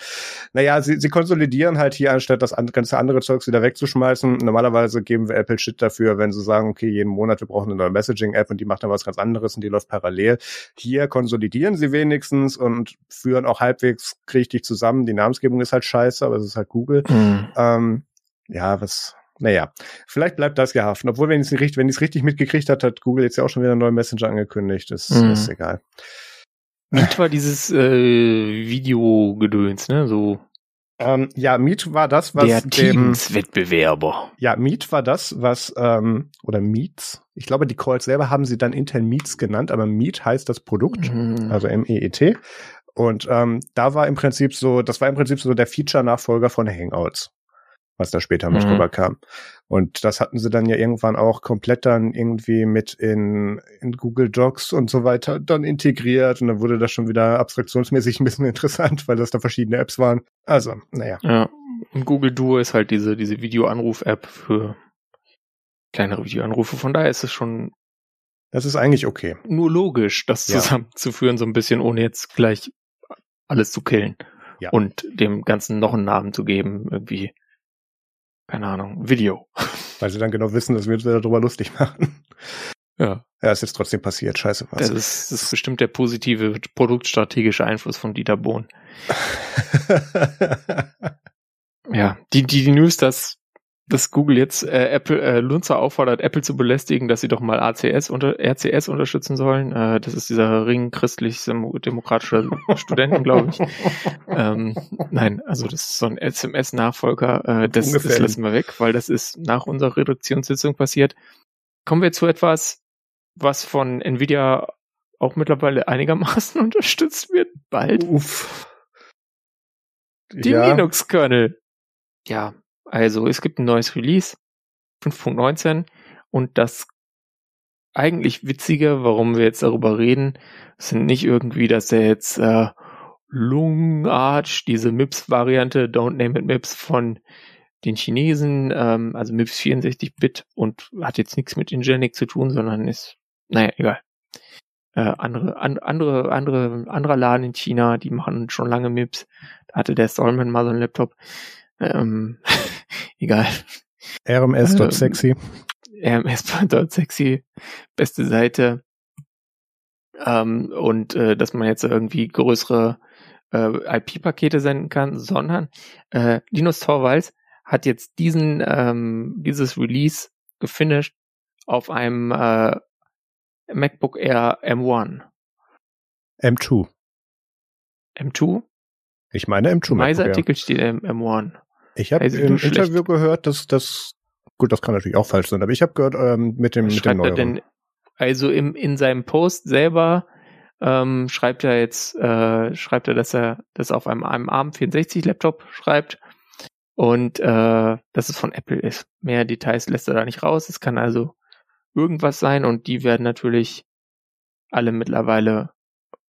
Naja, sie, sie konsolidieren halt hier, anstatt das ganze andere Zeugs wieder wegzuschmeißen. Normalerweise geben wir Apple Shit dafür, wenn sie sagen, okay, jeden Monat wir brauchen eine neue Messaging-App und die macht dann was ganz anderes und die läuft parallel. Hier konsolidieren sie wenigstens und führen auch halbwegs richtig zusammen. Die Namensgebung ist halt scheiße, aber es ist halt Google. Mhm. Ähm, ja, was, naja, vielleicht bleibt das ja haften. Obwohl, wenn ich es richtig, wenn es richtig mitgekriegt hat, hat Google jetzt ja auch schon wieder einen neuen Messenger angekündigt. Das mhm. ist egal. Meet war dieses äh, Videogedöns, ne? So. Ähm, ja, Meet war das, was der Teams-Wettbewerber. Ja, Meet war das, was ähm, oder Meets. Ich glaube, die Calls selber haben sie dann intern Meets genannt, aber Meet heißt das Produkt, mhm. also M-E-E-T. Und ähm, da war im Prinzip so, das war im Prinzip so der Feature-Nachfolger von Hangouts was da später mit mhm. rüberkam. Und das hatten sie dann ja irgendwann auch komplett dann irgendwie mit in, in Google Docs und so weiter dann integriert und dann wurde das schon wieder abstraktionsmäßig [laughs] ein bisschen interessant, weil das da verschiedene Apps waren. Also, naja. Ja, und Google Duo ist halt diese, diese Videoanruf-App für kleinere Videoanrufe. Von daher ist es schon das ist eigentlich okay. Nur logisch, das ja. zusammenzuführen, so ein bisschen, ohne jetzt gleich alles zu killen. Ja. Und dem Ganzen noch einen Namen zu geben, irgendwie keine Ahnung, Video. Weil sie dann genau wissen, dass wir uns darüber lustig machen. Ja. Ja, ist jetzt trotzdem passiert. Scheiße was. Das ist, das ist bestimmt der positive produktstrategische Einfluss von Dieter Bohn. [laughs] ja, die, die, die News, dass dass Google jetzt äh, Apple äh, Lunzer auffordert, Apple zu belästigen, dass sie doch mal ACS unter RCS unterstützen sollen. Äh, das ist dieser Ring christlich-demokratischer Studenten, glaube ich. [laughs] ähm, nein, also das ist so ein SMS-Nachfolger. Äh, das, das lassen wir weg, weil das ist nach unserer Reduktionssitzung passiert. Kommen wir zu etwas, was von Nvidia auch mittlerweile einigermaßen [laughs] unterstützt wird. Bald. Uff. Die ja. Linux-Kernel. Ja, also es gibt ein neues Release, 5.19 und das eigentlich Witzige, warum wir jetzt darüber reden, sind nicht irgendwie, dass er jetzt äh, Lung Arch, diese MIPS-Variante, Don't Name It MIPS von den Chinesen, ähm, also MIPS 64-Bit und hat jetzt nichts mit Ingenic zu tun, sondern ist, naja, egal. Äh, andere, an, andere, andere, anderer Laden in China, die machen schon lange MIPS. Da hatte der Stallman mal so einen Laptop. Ähm, [laughs] [laughs] egal. RMS.sexy. Ähm, RMS.sexy, beste Seite. Ähm, und äh, dass man jetzt irgendwie größere äh, IP-Pakete senden kann, sondern äh, Linus Torvalds hat jetzt diesen ähm, dieses Release gefinisht auf einem äh, MacBook Air M1. M2. M2? Ich meine M2. Mein Artikel steht M M1. Ich habe im Interview gehört, dass das, gut, das kann natürlich auch falsch sein, aber ich habe gehört, ähm, mit dem, mit dem. Denn, also im, in seinem Post selber ähm, schreibt er jetzt, äh, schreibt er, dass er das auf einem, einem ARM64 Laptop schreibt und äh, dass es von Apple ist. Mehr Details lässt er da nicht raus. Es kann also irgendwas sein und die werden natürlich alle mittlerweile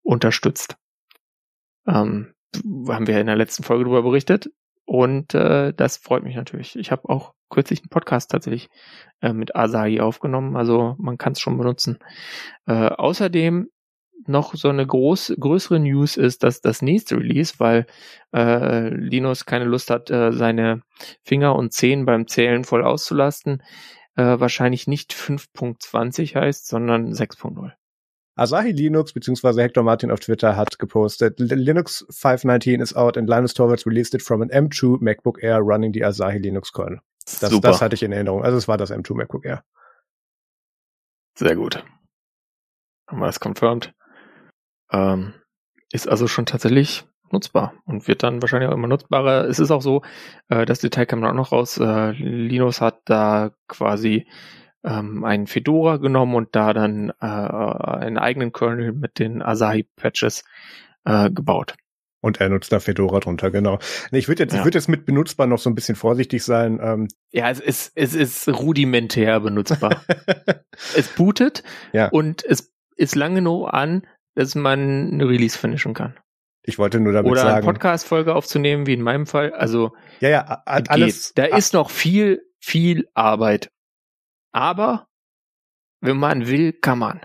unterstützt. Ähm, haben wir in der letzten Folge darüber berichtet. Und äh, das freut mich natürlich. Ich habe auch kürzlich einen Podcast tatsächlich äh, mit Asahi aufgenommen, also man kann es schon benutzen. Äh, außerdem noch so eine groß, größere News ist, dass das nächste Release, weil äh, Linus keine Lust hat, äh, seine Finger und Zehen beim Zählen voll auszulasten, äh, wahrscheinlich nicht 5.20 heißt, sondern 6.0. Asahi Linux bzw. Hector Martin auf Twitter hat gepostet, Linux 519 is out and Linus Torvalds released it from an M2 MacBook Air running the Asahi Linux kernel. Das, Super. das hatte ich in Erinnerung. Also es war das M2 MacBook Air. Sehr gut. Haben wir das confirmed. Ähm, ist also schon tatsächlich nutzbar und wird dann wahrscheinlich auch immer nutzbarer. Es ist auch so, äh, das Detail kam auch noch raus, äh, Linus hat da quasi ähm, einen Fedora genommen und da dann äh, einen eigenen Kernel mit den Asahi-Patches äh, gebaut. Und er nutzt da Fedora drunter, genau. Ich würde jetzt, ja. ich würde jetzt mit benutzbar noch so ein bisschen vorsichtig sein. Ähm. Ja, es ist, es ist rudimentär benutzbar. [laughs] es bootet ja. und es ist lange genug an, dass man eine Release finishen kann. Ich wollte nur damit Oder sagen. Oder eine Podcast-Folge aufzunehmen, wie in meinem Fall. Also, ja, ja, alles. Da ist noch viel, viel Arbeit. Aber, wenn man will, kann man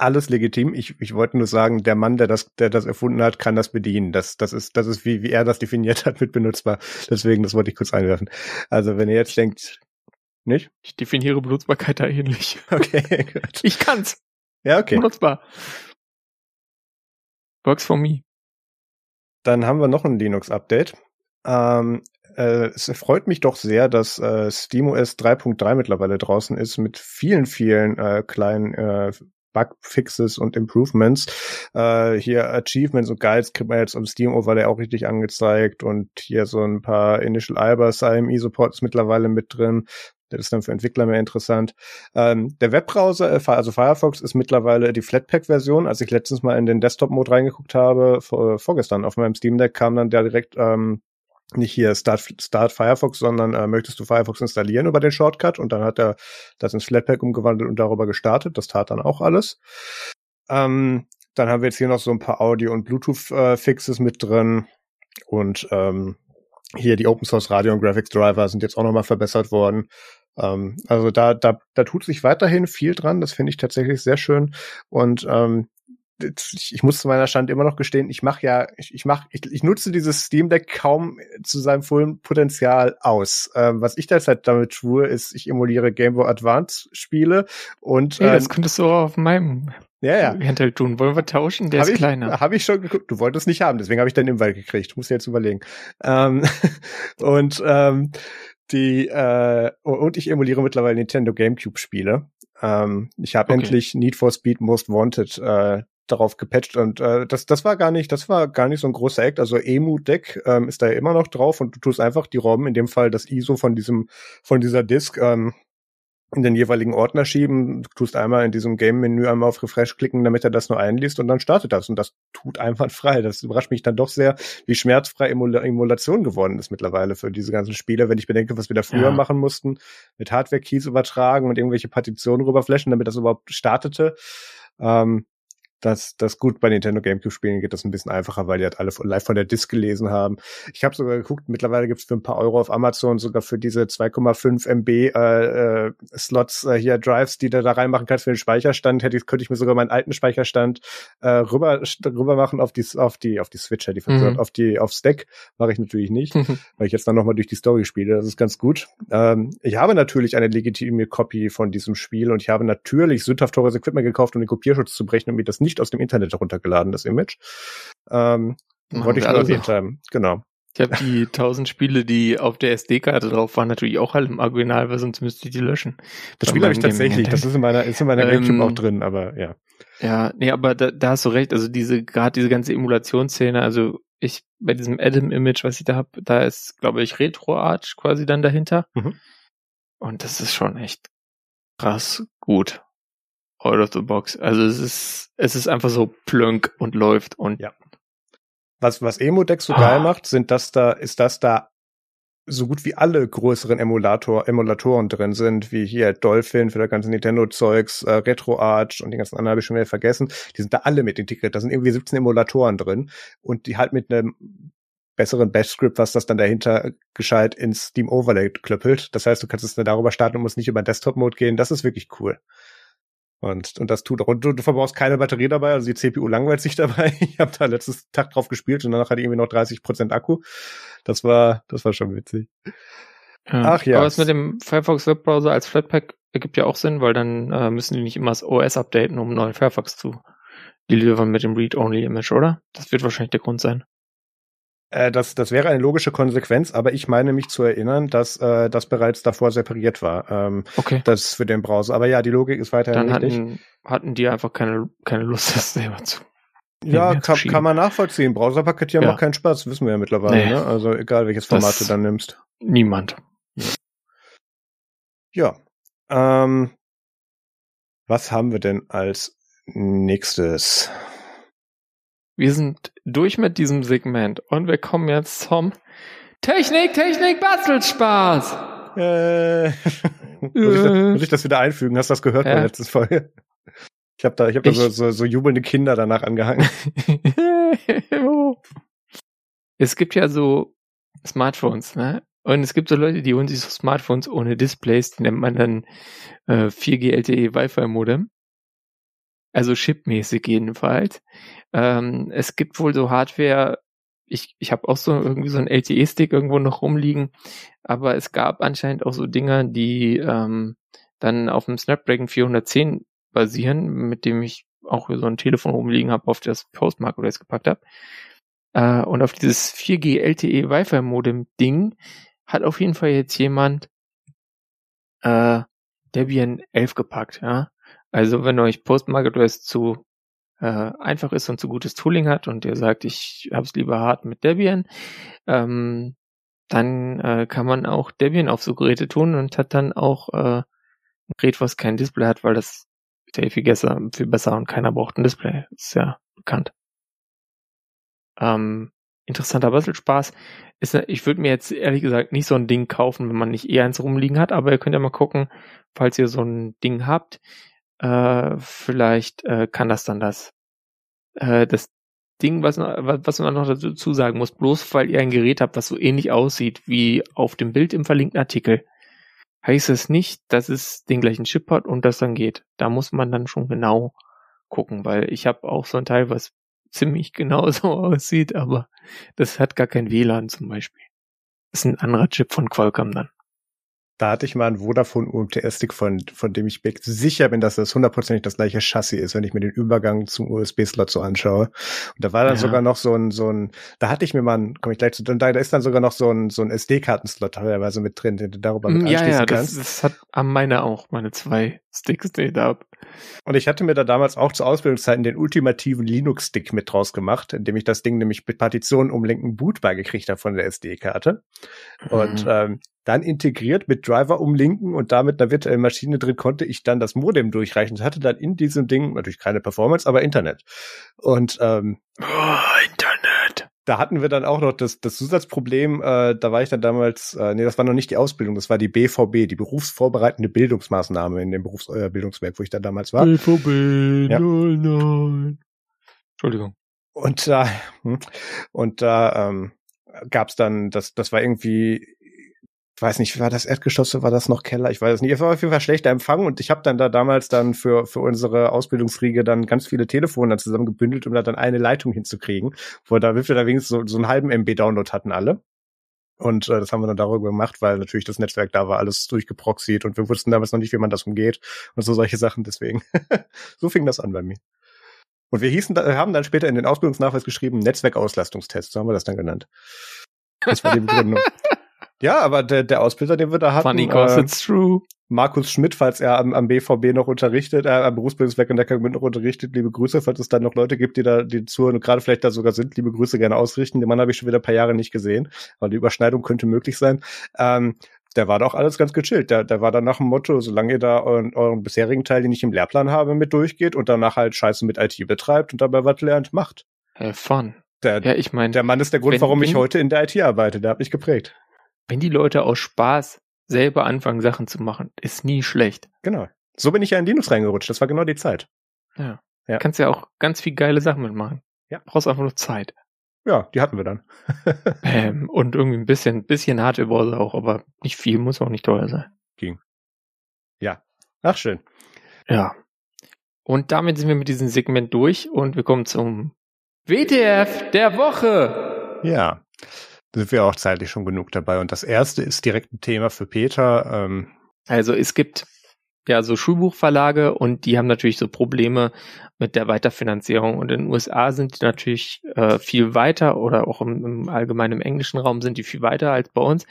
alles legitim. Ich, ich wollte nur sagen, der Mann, der das, der das erfunden hat, kann das bedienen. Das, das ist, das ist wie, wie er das definiert hat mit benutzbar. Deswegen, das wollte ich kurz einwerfen. Also, wenn ihr jetzt denkt, nicht? Ich definiere Benutzbarkeit da ähnlich. [laughs] Okay, gut. Ich kann's. Ja, okay. Benutzbar. Works for me. Dann haben wir noch ein Linux-Update. Ähm, äh, es freut mich doch sehr, dass äh, SteamOS 3.3 mittlerweile draußen ist mit vielen, vielen äh, kleinen äh, Bugfixes und Improvements. Äh, hier Achievements und Guides kriegt man jetzt am Steam Overlay auch richtig angezeigt und hier so ein paar Initial IBAS IME Support ist mittlerweile mit drin. Das ist dann für Entwickler mehr interessant. Ähm, der Webbrowser, äh, also Firefox, ist mittlerweile die Flatpak-Version. Als ich letztens mal in den Desktop-Mode reingeguckt habe, vor, vorgestern auf meinem Steam Deck, kam dann der direkt ähm, nicht hier Start, Start Firefox, sondern äh, möchtest du Firefox installieren über den Shortcut und dann hat er das ins Flatpak umgewandelt und darüber gestartet. Das tat dann auch alles. Ähm, dann haben wir jetzt hier noch so ein paar Audio- und Bluetooth-Fixes äh, mit drin und ähm, hier die Open Source Radio und Graphics Driver sind jetzt auch nochmal verbessert worden. Ähm, also da, da, da tut sich weiterhin viel dran. Das finde ich tatsächlich sehr schön. Und ähm, ich muss zu meiner Stand immer noch gestehen, ich mache ja, ich, ich mache, ich, ich nutze dieses Steam Deck kaum zu seinem vollen Potenzial aus. Ähm, was ich derzeit damit tue, ist, ich emuliere Game Boy Advance Spiele und hey, das ähm, könntest du auch auf meinem ja, ja. Handheld tun. Wollen wir tauschen? Der hab ist ich, kleiner. Habe ich schon geguckt. Du wolltest nicht haben, deswegen habe ich deinen Invite gekriegt. Muss jetzt überlegen. Ähm, [laughs] und ähm, die äh, und ich emuliere mittlerweile Nintendo GameCube Spiele. Ähm, ich habe okay. endlich Need for Speed Most Wanted äh, darauf gepatcht und äh, das das war gar nicht das war gar nicht so ein großer Act also Emu Deck ähm, ist da ja immer noch drauf und du tust einfach die ROM in dem Fall das ISO von diesem von dieser Disk ähm, in den jeweiligen Ordner schieben, du tust einmal in diesem Game-Menü einmal auf Refresh klicken, damit er das nur einliest und dann startet das. Und das tut einfach frei. Das überrascht mich dann doch sehr, wie schmerzfrei Emula Emulation geworden ist mittlerweile für diese ganzen Spiele, wenn ich bedenke, was wir da früher ja. machen mussten, mit Hardware-Keys übertragen und irgendwelche Partitionen rüberflashen, damit das überhaupt startete. Ähm, das, das gut bei Nintendo GameCube Spielen geht das ein bisschen einfacher, weil die halt alle live von der Disk gelesen haben. Ich habe sogar geguckt, mittlerweile gibt's für ein paar Euro auf Amazon sogar für diese 2,5 MB äh, äh, Slots äh, hier Drives, die du da reinmachen kannst für den Speicherstand, hätte ich, könnte ich mir sogar meinen alten Speicherstand äh, rüber rüber machen auf die auf die auf die Switch, die mhm. auf die auf Stack mache ich natürlich nicht, weil ich jetzt dann nochmal durch die Story spiele. Das ist ganz gut. Ähm, ich habe natürlich eine legitime Copy von diesem Spiel und ich habe natürlich sündhaft teures Equipment gekauft, um den Kopierschutz zu brechen, um mir das nicht nicht aus dem Internet heruntergeladen, das Image. Ähm, wollte ich nur erwähnt haben. Genau. Ich habe die [laughs] tausend Spiele, die auf der SD-Karte drauf waren, natürlich auch alle im Original, weil sonst müsste ich die löschen. Das Spiel habe ich tatsächlich, das ist in meiner, ist in meiner ähm, Gamecube auch drin, aber ja. Ja, nee, aber da, da hast du recht, also diese, gerade diese ganze Emulationsszene, also ich, bei diesem Adam-Image, was ich da habe, da ist, glaube ich, RetroArch quasi dann dahinter. Mhm. Und das ist schon echt krass gut out of the box. Also es ist, es ist einfach so plönk und läuft und ja. Was, was Emo-Deck so ah. geil macht, sind das da, ist das da so gut wie alle größeren Emulator, Emulatoren drin sind, wie hier Dolphin für das ganze Nintendo-Zeugs, äh, RetroArch und die ganzen anderen habe ich schon wieder vergessen. Die sind da alle mit integriert. Da sind irgendwie 17 Emulatoren drin und die halt mit einem besseren Bash-Script, was das dann dahinter gescheit ins Steam Overlay klöppelt. Das heißt, du kannst es dann darüber starten und musst nicht über Desktop-Mode gehen. Das ist wirklich cool. Und, und das tut auch. Und du, du verbrauchst keine Batterie dabei, also die CPU langweilt sich [laughs] dabei. Ich habe da letztes Tag drauf gespielt und danach hatte ich irgendwie noch 30 Prozent Akku. Das war, das war schon witzig. Ja. Ach ja. Aber was mit dem Firefox Webbrowser als Flatpak ergibt ja auch Sinn, weil dann äh, müssen die nicht immer das OS updaten, um einen neuen Firefox zu delivern mit dem Read-Only-Image, oder? Das wird wahrscheinlich der Grund sein. Äh, das, das wäre eine logische Konsequenz, aber ich meine mich zu erinnern, dass äh, das bereits davor separiert war. Ähm, okay. Das für den Browser. Aber ja, die Logik ist weiterhin Dann richtig. hatten, hatten die einfach keine, keine Lust, das selber zu. Ja, kann, kann man nachvollziehen. Browserpaketieren ja. macht keinen Spaß, wissen wir ja mittlerweile. Nee. Ne? Also egal, welches Format das du dann nimmst. Niemand. Ja. Ähm, was haben wir denn als nächstes? Wir sind durch mit diesem Segment und wir kommen jetzt zum Technik, Technik, Bastelspaß. Äh, [laughs] muss, ich das, muss ich das wieder einfügen? Hast du das gehört ja. bei letztes Folge? Ich habe da, ich hab da so, so, so jubelnde Kinder danach angehangen. [laughs] es gibt ja so Smartphones, ne? Und es gibt so Leute, die holen sich so Smartphones ohne Displays, die nennt man dann äh, 4G LTE Wi-Fi Modem. Also chipmäßig jedenfalls. Ähm, es gibt wohl so Hardware, ich, ich habe auch so irgendwie so einen LTE-Stick irgendwo noch rumliegen, aber es gab anscheinend auch so Dinger, die ähm, dann auf dem Snapdragon 410 basieren, mit dem ich auch so ein Telefon rumliegen habe, auf das Postmark oder es gepackt habe. Äh, und auf dieses 4G LTE Wi-Fi Modem Ding hat auf jeden Fall jetzt jemand äh, Debian 11 gepackt, ja. Also wenn euch PostMarketOS zu äh, einfach ist und zu gutes Tooling hat und ihr sagt, ich hab's lieber hart mit Debian, ähm, dann äh, kann man auch Debian auf so Geräte tun und hat dann auch äh, ein Gerät, was kein Display hat, weil das ist viel besser, viel besser und keiner braucht ein Display. Ist ja bekannt. Ähm, interessanter Bastel-Spaß. Ist, ich würde mir jetzt ehrlich gesagt nicht so ein Ding kaufen, wenn man nicht eher eins rumliegen hat, aber ihr könnt ja mal gucken, falls ihr so ein Ding habt, äh, vielleicht äh, kann das dann das. Äh, das Ding, was, was man noch dazu sagen muss, bloß weil ihr ein Gerät habt, was so ähnlich aussieht wie auf dem Bild im verlinkten Artikel, heißt es nicht, dass es den gleichen Chip hat und das dann geht. Da muss man dann schon genau gucken, weil ich habe auch so ein Teil, was ziemlich [laughs] genauso aussieht, aber das hat gar kein WLAN zum Beispiel. Das ist ein anderer Chip von Qualcomm dann. Da hatte ich mal einen Vodafone UMTS-Stick, von, von dem ich sicher bin, dass das hundertprozentig das gleiche Chassis ist, wenn ich mir den Übergang zum USB-Slot so anschaue. Und da war dann ja. sogar noch so ein, so ein, da hatte ich mir mal, einen, komme ich gleich zu, da, da ist dann sogar noch so ein, so ein SD-Kartenslot teilweise mit drin, den du darüber mit mm, ja, ja, kannst. Das, das hat am meine auch, meine zwei Sticks, die da. Und ich hatte mir da damals auch zu Ausbildungszeiten den ultimativen Linux-Stick mit draus gemacht, indem ich das Ding nämlich mit Partitionen umlenken bootbar gekriegt habe von der SD-Karte. Mhm. Und ähm, dann integriert mit Driver umlinken und damit einer virtuellen Maschine drin konnte ich dann das Modem durchreichen. Ich hatte dann in diesem Ding natürlich keine Performance, aber Internet. Und ähm, oh, Internet. Da hatten wir dann auch noch das, das Zusatzproblem, äh, da war ich dann damals, äh, nee, das war noch nicht die Ausbildung, das war die BVB, die berufsvorbereitende Bildungsmaßnahme in dem Berufsbildungswerk, äh, wo ich da damals war. BVB, ja. nein, nein. Entschuldigung. Und da, hm, und da ähm, gab es dann, das, das war irgendwie ich weiß nicht, war das Erdgeschoss, war das noch Keller? Ich weiß es nicht. Es war auf jeden Fall schlechter Empfang und ich habe dann da damals dann für, für unsere Ausbildungsriege dann ganz viele Telefone dann zusammengebündelt, um da dann eine Leitung hinzukriegen, wo da wir da wenigstens so, so einen halben MB-Download hatten alle. Und äh, das haben wir dann darüber gemacht, weil natürlich das Netzwerk da war, alles durchgeproxied und wir wussten damals noch nicht, wie man das umgeht und so solche Sachen. Deswegen, [laughs] so fing das an bei mir. Und wir hießen, haben dann später in den Ausbildungsnachweis geschrieben, Netzwerkauslastungstest, so haben wir das dann genannt. Das war die Begründung. [laughs] Ja, aber der, der Ausbilder, den wir da hatten, Funny äh, it's true. Markus Schmidt, falls er am, am BVB noch unterrichtet, äh, am Berufsbildungswerk in Neckargemünd noch unterrichtet, liebe Grüße, falls es dann noch Leute gibt, die da, die zuhören und gerade vielleicht da sogar sind, liebe Grüße gerne ausrichten. Den Mann habe ich schon wieder ein paar Jahre nicht gesehen, aber die Überschneidung könnte möglich sein. Ähm, der war doch alles ganz gechillt. Der, der war dann nach dem Motto, solange ihr da euren, euren bisherigen Teil, den ich im Lehrplan habe, mit durchgeht und danach halt Scheiße mit IT betreibt und dabei was lernt, macht. Have fun. Der, ja, ich meine, der Mann ist der Grund, warum ich heute in der IT arbeite. Der hat mich geprägt wenn die Leute aus Spaß selber anfangen, Sachen zu machen, ist nie schlecht. Genau. So bin ich ja in Linux reingerutscht. Das war genau die Zeit. Ja. ja. Kannst ja auch ganz viel geile Sachen mitmachen. Ja. Brauchst einfach nur Zeit. Ja, die hatten wir dann. [laughs] ähm, und irgendwie ein bisschen, bisschen harte Browser auch, aber nicht viel, muss auch nicht teuer sein. Ging. Ja. Ach, schön. Ja. Und damit sind wir mit diesem Segment durch und wir kommen zum WTF der Woche. Ja, sind wir auch zeitlich schon genug dabei. Und das erste ist direkt ein Thema für Peter. Ähm also es gibt ja so Schulbuchverlage und die haben natürlich so Probleme mit der Weiterfinanzierung. Und in den USA sind die natürlich äh, viel weiter oder auch im, im allgemeinen im englischen Raum sind die viel weiter als bei uns.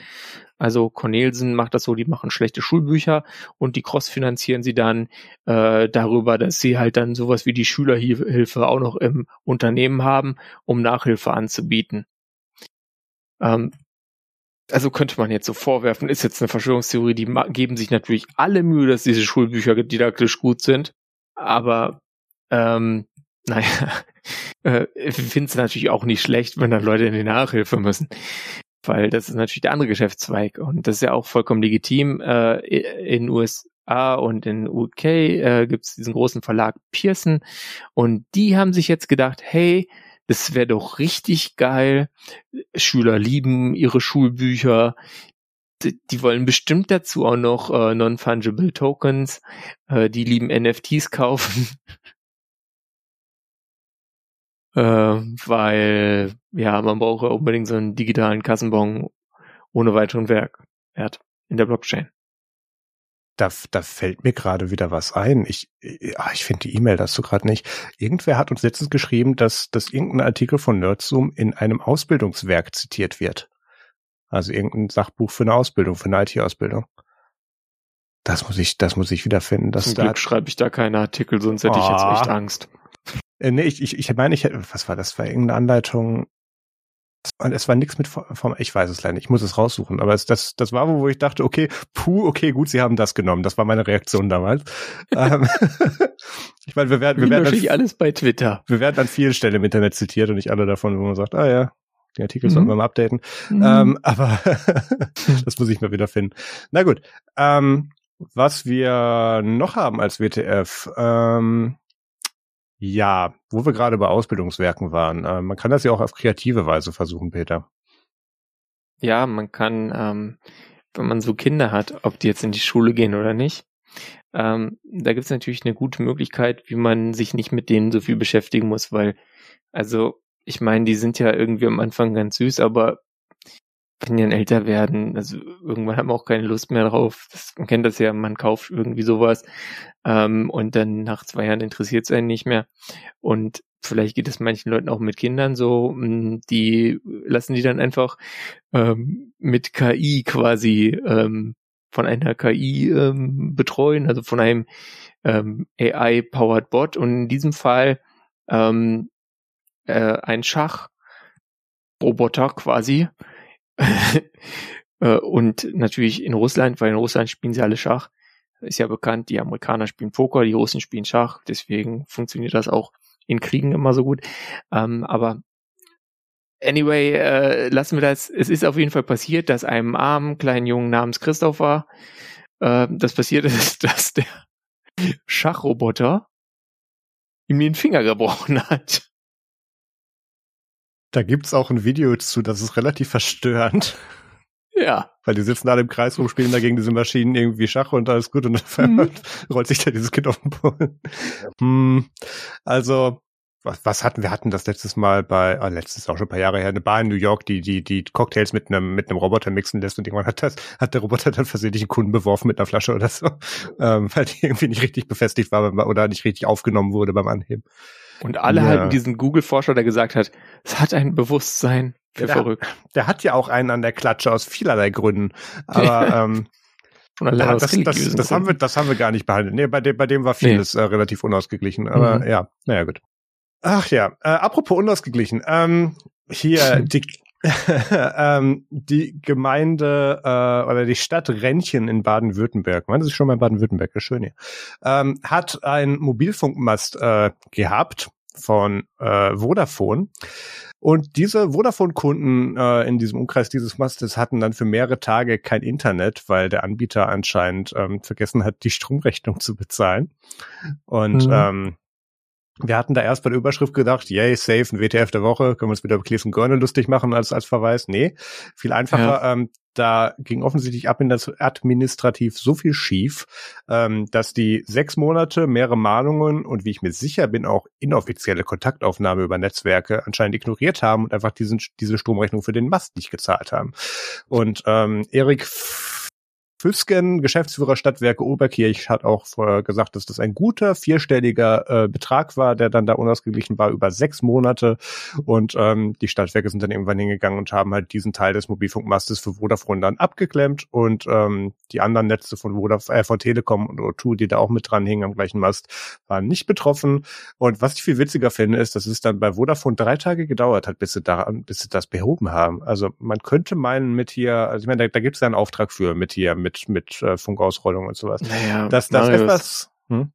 Also Cornelsen macht das so, die machen schlechte Schulbücher und die cross-finanzieren sie dann äh, darüber, dass sie halt dann sowas wie die Schülerhilfe auch noch im Unternehmen haben, um Nachhilfe anzubieten. Ähm, also könnte man jetzt so vorwerfen, ist jetzt eine Verschwörungstheorie, die geben sich natürlich alle Mühe, dass diese Schulbücher didaktisch gut sind, aber ähm, [laughs] naja, äh, finde es natürlich auch nicht schlecht, wenn dann Leute in die Nachhilfe müssen. Weil das ist natürlich der andere Geschäftszweig und das ist ja auch vollkommen legitim. Äh, in USA und in UK äh, gibt es diesen großen Verlag Pearson und die haben sich jetzt gedacht, hey, das wäre doch richtig geil. Schüler lieben ihre Schulbücher. Die, die wollen bestimmt dazu auch noch äh, Non-Fungible Tokens. Äh, die lieben NFTs kaufen. [laughs] äh, weil, ja, man braucht ja unbedingt so einen digitalen Kassenbon ohne weiteren Werk, Wert in der Blockchain da, da fällt mir gerade wieder was ein. Ich, ich, ah, ich finde die E-Mail dazu gerade nicht. Irgendwer hat uns letztens geschrieben, dass, dass irgendein Artikel von Nerdzoom in einem Ausbildungswerk zitiert wird. Also irgendein Sachbuch für eine Ausbildung, für eine IT-Ausbildung. Das muss ich, das muss ich wiederfinden. Zum Glück schreibe ich da keine Artikel, sonst hätte oh. ich jetzt echt ah. Angst. Äh, nee, ich, ich, ich meine, ich, was war das? War irgendeine Anleitung und es war nichts mit Form, ich weiß es leider nicht, ich muss es raussuchen, aber es, das, das war wo, wo ich dachte, okay, puh, okay, gut, sie haben das genommen. Das war meine Reaktion damals. [laughs] Ähm, [laughs] ich meine, wir werden, wir werden an, alles bei Twitter. Wir werden an vielen Stellen im Internet zitiert und nicht alle davon, wo man sagt, ah ja, die Artikel mhm. sollten wir mal updaten. Mhm. Ähm, aber [laughs] das muss ich mal wieder finden. Na gut. Ähm, was wir noch haben als WTF, ähm, ja, wo wir gerade bei Ausbildungswerken waren. Äh, man kann das ja auch auf kreative Weise versuchen, Peter. Ja, man kann, ähm, wenn man so Kinder hat, ob die jetzt in die Schule gehen oder nicht, ähm, da gibt es natürlich eine gute Möglichkeit, wie man sich nicht mit denen so viel beschäftigen muss, weil, also, ich meine, die sind ja irgendwie am Anfang ganz süß, aber wenn die dann älter werden, also irgendwann haben wir auch keine Lust mehr drauf. Das, man kennt das ja, man kauft irgendwie sowas ähm, und dann nach zwei Jahren interessiert es einen nicht mehr. Und vielleicht geht es manchen Leuten auch mit Kindern so, hm, die lassen die dann einfach ähm, mit KI quasi ähm, von einer KI ähm, betreuen, also von einem ähm, AI-powered Bot und in diesem Fall ähm, äh, ein Schachroboter quasi, [laughs] und natürlich in Russland, weil in Russland spielen sie alle Schach. Ist ja bekannt, die Amerikaner spielen Poker, die Russen spielen Schach, deswegen funktioniert das auch in Kriegen immer so gut. Ähm, aber anyway, äh, lassen wir das. Es ist auf jeden Fall passiert, dass einem armen kleinen Jungen namens Christoph war, äh, das passiert [laughs] ist, dass der Schachroboter ihm den Finger gebrochen hat. Da gibt's auch ein Video zu, das ist relativ verstörend. Ja. Weil die sitzen alle im Kreis rum, spielen dagegen diese Maschinen irgendwie Schach und alles gut und dann mhm. [laughs] rollt sich da dieses Kind auf den Boden. Hm, also, was, was hatten wir hatten das letztes Mal bei, ah, letztes auch schon ein paar Jahre her, eine Bar in New York, die die die Cocktails mit einem mit einem Roboter mixen lässt und irgendwann hat das hat der Roboter dann versehentlich einen Kunden beworfen mit einer Flasche oder so, [laughs] ähm, weil die irgendwie nicht richtig befestigt war oder nicht richtig aufgenommen wurde beim Anheben. Und alle ja. halten diesen Google-Forscher, der gesagt hat, es hat ein Bewusstsein für der, verrückt. Der hat ja auch einen an der Klatsche aus vielerlei Gründen. Aber [laughs] ähm, ja, das, das, das, haben wir, das haben wir gar nicht behandelt. Nee, bei dem, bei dem war vieles nee. äh, relativ unausgeglichen. Aber mhm. ja, naja, gut. Ach ja, äh, apropos unausgeglichen. Ähm, hier, [laughs] die, [laughs] ähm, die Gemeinde äh, oder die Stadt Rennchen in Baden-Württemberg, meinen Sie schon mal in Baden-Württemberg, ist schön hier, ähm, hat ein Mobilfunkmast äh, gehabt von äh, Vodafone. Und diese Vodafone-Kunden äh, in diesem Umkreis dieses Mastes hatten dann für mehrere Tage kein Internet, weil der Anbieter anscheinend ähm, vergessen hat, die Stromrechnung zu bezahlen. Und mhm. ähm, wir hatten da erst bei der Überschrift gedacht, yay, safe, ein WTF der Woche, können wir uns wieder über Cleveland Görne lustig machen als, als Verweis. Nee, viel einfacher. Ja. Ähm, da ging offensichtlich administrativ so viel schief, ähm, dass die sechs Monate, mehrere Mahnungen und wie ich mir sicher bin, auch inoffizielle Kontaktaufnahme über Netzwerke anscheinend ignoriert haben und einfach diesen, diese Stromrechnung für den Mast nicht gezahlt haben. Und ähm, Erik Füsken, Geschäftsführer Stadtwerke Oberkirch, hat auch vorher gesagt, dass das ein guter vierstelliger äh, Betrag war, der dann da unausgeglichen war über sechs Monate. Und ähm, die Stadtwerke sind dann irgendwann hingegangen und haben halt diesen Teil des Mobilfunkmastes für Vodafone dann abgeklemmt und ähm, die anderen Netze von Vodafone, äh, von Telekom und O2, die da auch mit dran hingen am gleichen Mast, waren nicht betroffen. Und was ich viel witziger finde, ist, dass es dann bei Vodafone drei Tage gedauert hat, bis sie da, bis sie das behoben haben. Also man könnte meinen mit hier, also ich meine, da, da gibt es ja einen Auftrag für mit hier mit mit, mit äh, Funkausrollung und sowas. Naja, das, das Marius, etwas, hm?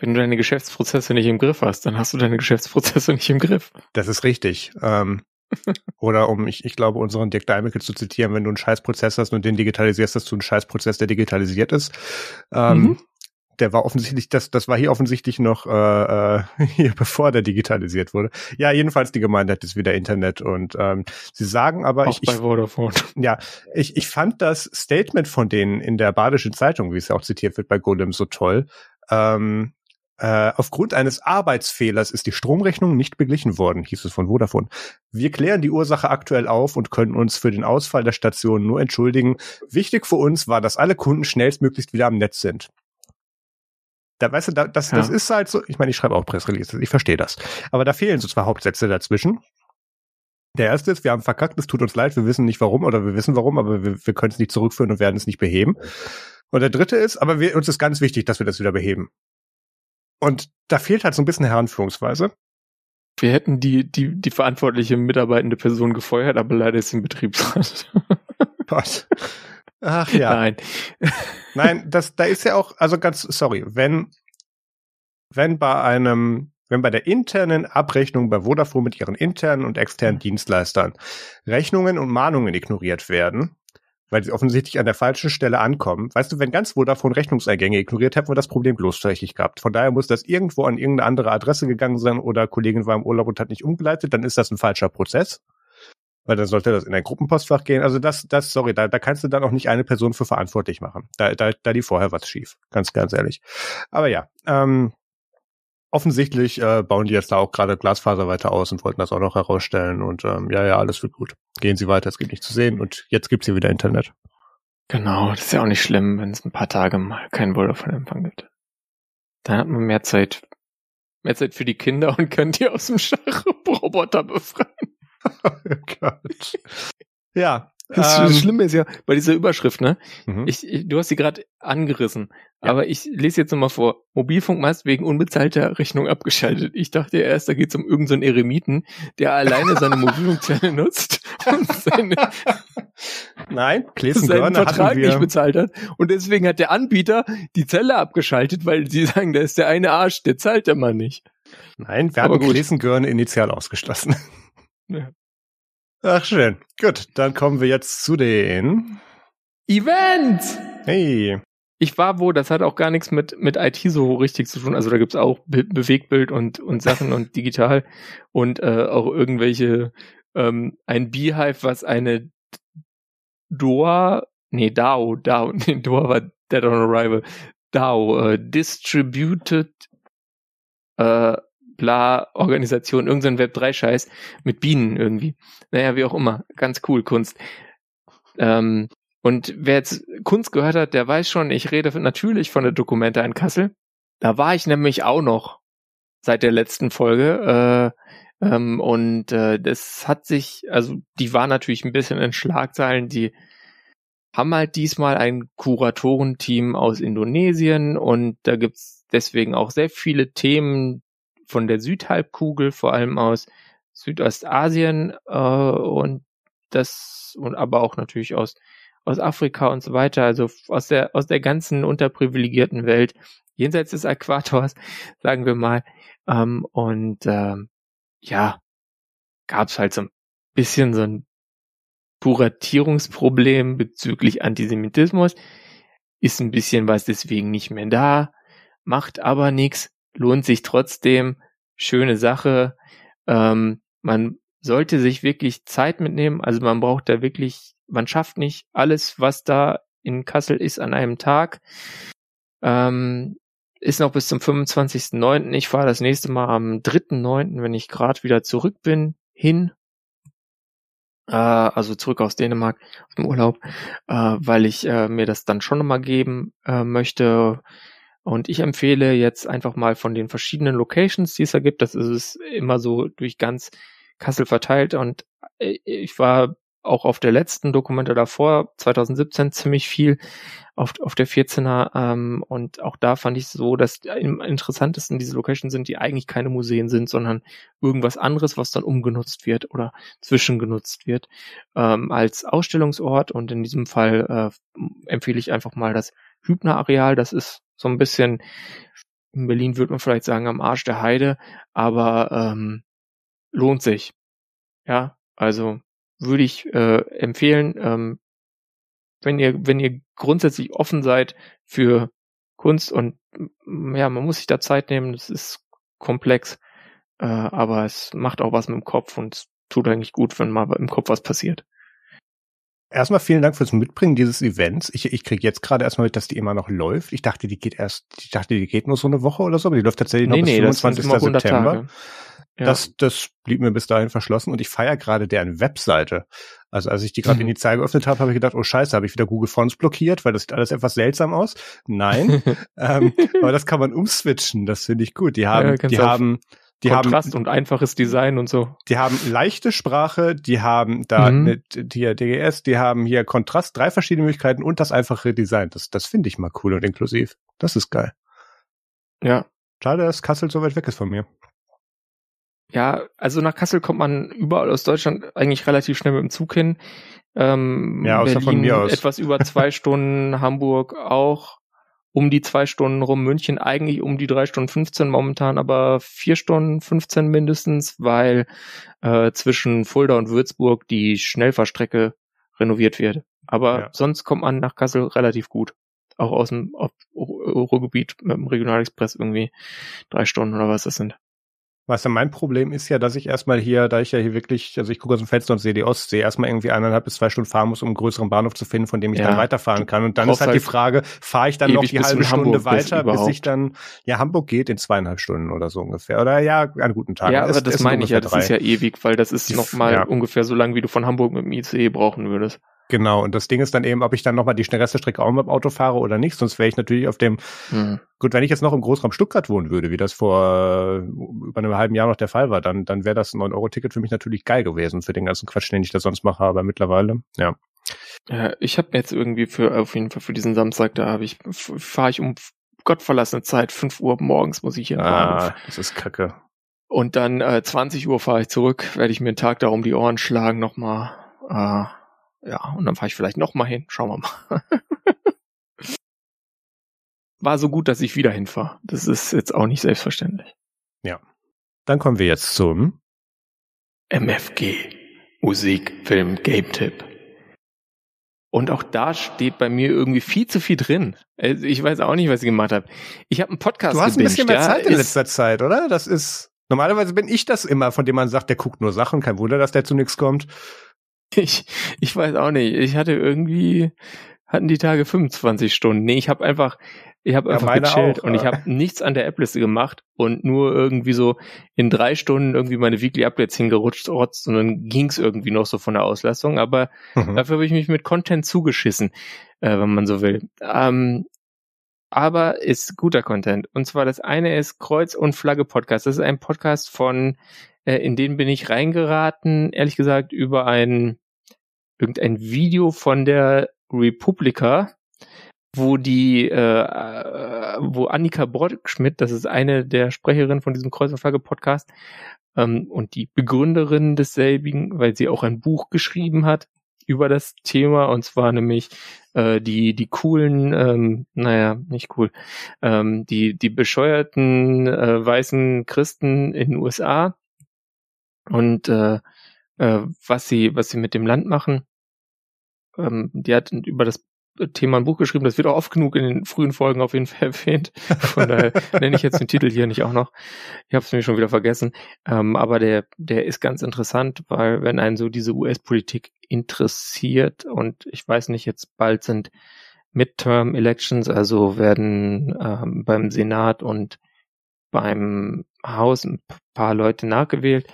Wenn du deine Geschäftsprozesse nicht im Griff hast, dann hast du deine Geschäftsprozesse nicht im Griff. Das ist richtig. Ähm, [laughs] oder um, ich, ich glaube, unseren Dirk Deimecke zu zitieren, wenn du einen Scheißprozess hast und den digitalisierst, hast du einen Scheißprozess, der digitalisiert ist. Ähm, mhm der war offensichtlich, das, das war hier offensichtlich noch äh, äh, [laughs] hier bevor der digitalisiert wurde. Ja, jedenfalls die Gemeinde hat jetzt wieder Internet und ähm, sie sagen aber auch ich, bei Vodafone. [laughs] Ja, ich, ich fand das Statement von denen in der Badischen Zeitung, wie es ja auch zitiert wird bei Golem, so toll. Ähm, äh, aufgrund eines Arbeitsfehlers ist die Stromrechnung nicht beglichen worden, hieß es von Vodafone. Wir klären die Ursache aktuell auf und können uns für den Ausfall der Station nur entschuldigen. Wichtig für uns war, dass alle Kunden schnellstmöglichst wieder am Netz sind. Da weißt du, da, das, ja. das ist halt so, ich meine, ich schreibe auch Pressreleases, ich verstehe das. Aber da fehlen so zwei Hauptsätze dazwischen. Der erste ist, wir haben verkackt, es tut uns leid, wir wissen nicht warum oder wir wissen warum, aber wir, wir können es nicht zurückführen und werden es nicht beheben. Und der dritte ist, aber wir, uns ist ganz wichtig, dass wir das wieder beheben. Und da fehlt halt so ein bisschen Heranführungsweise. Wir hätten die, die, die verantwortliche mitarbeitende Person gefeuert, aber leider ist sie im Betriebsrat. [laughs] Gott. Ach ja. Nein. Nein, [laughs] das, da ist ja auch, also ganz, sorry, wenn, wenn bei einem, wenn bei der internen Abrechnung bei Vodafone mit ihren internen und externen mhm. Dienstleistern Rechnungen und Mahnungen ignoriert werden, weil sie offensichtlich an der falschen Stelle ankommen. Weißt du, wenn ganz Vodafone Rechnungseingänge ignoriert, hätten wir das Problem bloßstreichig gehabt. Von daher muss das irgendwo an irgendeine andere Adresse gegangen sein oder Kollegin war im Urlaub und hat nicht umgeleitet, dann ist das ein falscher Prozess weil dann sollte das in ein Gruppenpostfach gehen. Also das, das, sorry, da, da kannst du dann auch nicht eine Person für verantwortlich machen. Da, da, da die vorher was schief. Ganz, ganz ehrlich. Aber ja, ähm, offensichtlich äh, bauen die jetzt da auch gerade Glasfaser weiter aus und wollten das auch noch herausstellen. Und ähm, ja, ja, alles wird gut. Gehen Sie weiter, es gibt nichts zu sehen und jetzt gibt's hier wieder Internet. Genau, das ist ja auch nicht schlimm, wenn es ein paar Tage mal keinen Vodafone-Empfang gibt. Dann hat man mehr Zeit, mehr Zeit für die Kinder und kann die aus dem Schachroboter befreien. [laughs] oh Gott. Ja. Das, ähm, Schlimme ist ja bei dieser Überschrift, ne? Mhm. Ich, ich, du hast sie gerade angerissen, ja. aber ich lese jetzt nochmal vor. Mobilfunkmast wegen unbezahlter Rechnung abgeschaltet. Ich dachte erst, da geht es um irgendeinen so Eremiten, der alleine seine [laughs] Mobilfunkzelle nutzt und seine, [laughs] Nein, seinen Vertrag nicht bezahlt hat. Und deswegen hat der Anbieter die Zelle abgeschaltet, weil sie sagen, da ist der eine Arsch, der zahlt der Mann nicht. Nein, wir haben Klesengörn initial ausgeschlossen. Ja. Ach schön. Gut, dann kommen wir jetzt zu den Events. Hey. Ich war wo, das hat auch gar nichts mit, mit IT so richtig zu tun. Also da gibt's auch Be Bewegbild und, und Sachen und digital und äh, auch irgendwelche, ähm, ein Beehive, was eine DOA, nee, DAO, DAO, [laughs] nee, DOA war Dead on Arrival, DAO, äh, Distributed äh, bla Organisation, irgendein Web 3 Scheiß mit Bienen irgendwie. Naja, wie auch immer. Ganz cool, Kunst. Ähm, und wer jetzt Kunst gehört hat, der weiß schon, ich rede natürlich von der Dokumente in Kassel. Da war ich nämlich auch noch seit der letzten Folge. Äh, ähm, und äh, das hat sich, also die war natürlich ein bisschen in Schlagzeilen, die haben halt diesmal ein Kuratorenteam aus Indonesien und da gibt's deswegen auch sehr viele Themen, von der Südhalbkugel, vor allem aus Südostasien äh, und das und aber auch natürlich aus aus Afrika und so weiter, also aus der aus der ganzen unterprivilegierten Welt jenseits des Äquators, [laughs] sagen wir mal. Ähm, und ähm, ja, gab's halt so ein bisschen so ein Kuratierungsproblem bezüglich Antisemitismus. Ist ein bisschen was deswegen nicht mehr da, macht aber nichts lohnt sich trotzdem, schöne Sache. Ähm, man sollte sich wirklich Zeit mitnehmen. Also man braucht da wirklich, man schafft nicht alles, was da in Kassel ist an einem Tag. Ähm, ist noch bis zum 25.09. Ich fahre das nächste Mal am 3.09., wenn ich gerade wieder zurück bin, hin. Äh, also zurück aus Dänemark, dem Urlaub, äh, weil ich äh, mir das dann schon nochmal geben äh, möchte. Und ich empfehle jetzt einfach mal von den verschiedenen Locations, die es da gibt, das ist es immer so durch ganz Kassel verteilt. Und äh, ich war auch auf der letzten Dokumente davor, 2017, ziemlich viel auf, auf der 14er ähm, und auch da fand ich so, dass am interessantesten diese Locations sind, die eigentlich keine Museen sind, sondern irgendwas anderes, was dann umgenutzt wird oder zwischengenutzt wird ähm, als Ausstellungsort. Und in diesem Fall äh, empfehle ich einfach mal das Hübner-Areal, das ist so ein bisschen, in Berlin würde man vielleicht sagen, am Arsch der Heide, aber ähm, lohnt sich. Ja, also würde ich äh, empfehlen, ähm, wenn ihr, wenn ihr grundsätzlich offen seid für Kunst und ja, man muss sich da Zeit nehmen, das ist komplex, äh, aber es macht auch was mit dem Kopf und es tut eigentlich gut, wenn mal im Kopf was passiert. Erstmal vielen Dank fürs Mitbringen dieses Events. Ich, ich kriege jetzt gerade erstmal mit, dass die immer noch läuft. Ich dachte, die geht erst, ich dachte, die geht nur so eine Woche oder so, aber die läuft tatsächlich noch nee, bis nee, 25. September. Tage. Ja. Das, das blieb mir bis dahin verschlossen und ich feiere gerade deren Webseite. Also als ich die gerade in die [laughs] Zeit geöffnet habe, habe ich gedacht, oh scheiße, habe ich wieder Google Fonts blockiert, weil das sieht alles etwas seltsam aus. Nein, [laughs] ähm, aber das kann man umswitchen, das finde ich gut. Die haben, ja, die haben, die Kontrast haben, und einfaches Design und so. Die haben leichte Sprache, die haben da mhm. eine, die DGS, die haben hier Kontrast, drei verschiedene Möglichkeiten und das einfache Design. Das, das finde ich mal cool und inklusiv. Das ist geil. Ja. Schade, dass Kassel so weit weg ist von mir. Ja, also nach Kassel kommt man überall aus Deutschland eigentlich relativ schnell mit dem Zug hin. Ähm, ja, außer Berlin von mir aus. Etwas [laughs] über zwei Stunden, Hamburg auch um die zwei Stunden rum, München eigentlich um die drei Stunden 15 momentan, aber vier Stunden 15 mindestens, weil äh, zwischen Fulda und Würzburg die Schnellfahrstrecke renoviert wird. Aber ja. sonst kommt man nach Kassel relativ gut. Auch aus dem Ruhrgebiet mit dem Regionalexpress irgendwie drei Stunden oder was das sind. Weißt du, mein Problem ist ja, dass ich erstmal hier, da ich ja hier wirklich, also ich gucke aus dem Fenster und sehe die Ostsee, erstmal irgendwie eineinhalb bis zwei Stunden fahren muss, um einen größeren Bahnhof zu finden, von dem ich ja. dann weiterfahren kann. Und dann ist halt, halt die Frage, fahre ich dann noch die halbe Stunde weiter, bis ich dann, ja, Hamburg geht in zweieinhalb Stunden oder so ungefähr. Oder ja, an guten Tagen. Ja, aber es, das meine ich ja, das ist ja ewig, weil das ist nochmal ja. ungefähr so lang, wie du von Hamburg mit dem ICE brauchen würdest. Genau, und das Ding ist dann eben, ob ich dann nochmal die schnellste Strecke auch mit dem Auto fahre oder nicht, sonst wäre ich natürlich auf dem, hm. gut, wenn ich jetzt noch im Großraum Stuttgart wohnen würde, wie das vor äh, über einem halben Jahr noch der Fall war, dann, dann wäre das ein 9-Euro-Ticket für mich natürlich geil gewesen, für den ganzen Quatsch, den ich da sonst mache, aber mittlerweile, ja. Ja, ich habe jetzt irgendwie für, auf jeden Fall für diesen Samstag, da habe ich, fahre ich um gottverlassene Zeit, 5 Uhr morgens muss ich hier Ah, das ist kacke. Und dann äh, 20 Uhr fahre ich zurück, werde ich mir einen Tag da um die Ohren schlagen nochmal. Äh, ja, und dann fahre ich vielleicht noch mal hin. Schauen wir mal. [laughs] War so gut, dass ich wieder hinfahre. Das ist jetzt auch nicht selbstverständlich. Ja. Dann kommen wir jetzt zum MFG Musik, Film, Game Tipp. Und auch da steht bei mir irgendwie viel zu viel drin. Also ich weiß auch nicht, was ich gemacht habe. Ich habe einen Podcast Du hast ein bisschen mehr Zeit in letzter Zeit, oder? Das ist normalerweise bin ich das immer, von dem man sagt, der guckt nur Sachen. Kein Wunder, dass der zu nichts kommt. Ich, ich weiß auch nicht. Ich hatte irgendwie, hatten die Tage 25 Stunden. Nee, ich habe einfach, ich habe einfach ja, gechillt auch, und ich habe nichts an der App-Liste gemacht und nur irgendwie so in drei Stunden irgendwie meine Weekly Updates hingerutscht und dann ging's irgendwie noch so von der Auslastung. Aber mhm. dafür habe ich mich mit Content zugeschissen, äh, wenn man so will. Ähm, aber ist guter Content. Und zwar das eine ist Kreuz und Flagge Podcast. Das ist ein Podcast von äh, in den bin ich reingeraten, ehrlich gesagt, über ein irgendein Video von der Republika, wo die, äh, äh wo Annika Brockschmidt, das ist eine der Sprecherinnen von diesem Kreuz und Flagge Podcast ähm, und die Begründerin desselbigen, weil sie auch ein Buch geschrieben hat über das Thema und zwar nämlich äh, die die coolen, ähm, naja nicht cool, ähm, die die bescheuerten äh, weißen Christen in den USA und äh, äh, was sie was sie mit dem Land machen. Ähm, die hat über das Thema ein Buch geschrieben. Das wird auch oft genug in den frühen Folgen auf jeden Fall [laughs] erwähnt. Von daher nenne ich jetzt den Titel hier nicht auch noch. Ich habe es mir schon wieder vergessen. Ähm, aber der, der ist ganz interessant, weil wenn einen so diese US-Politik interessiert und ich weiß nicht, jetzt bald sind Midterm Elections, also werden ähm, beim Senat und beim Haus ein paar Leute nachgewählt.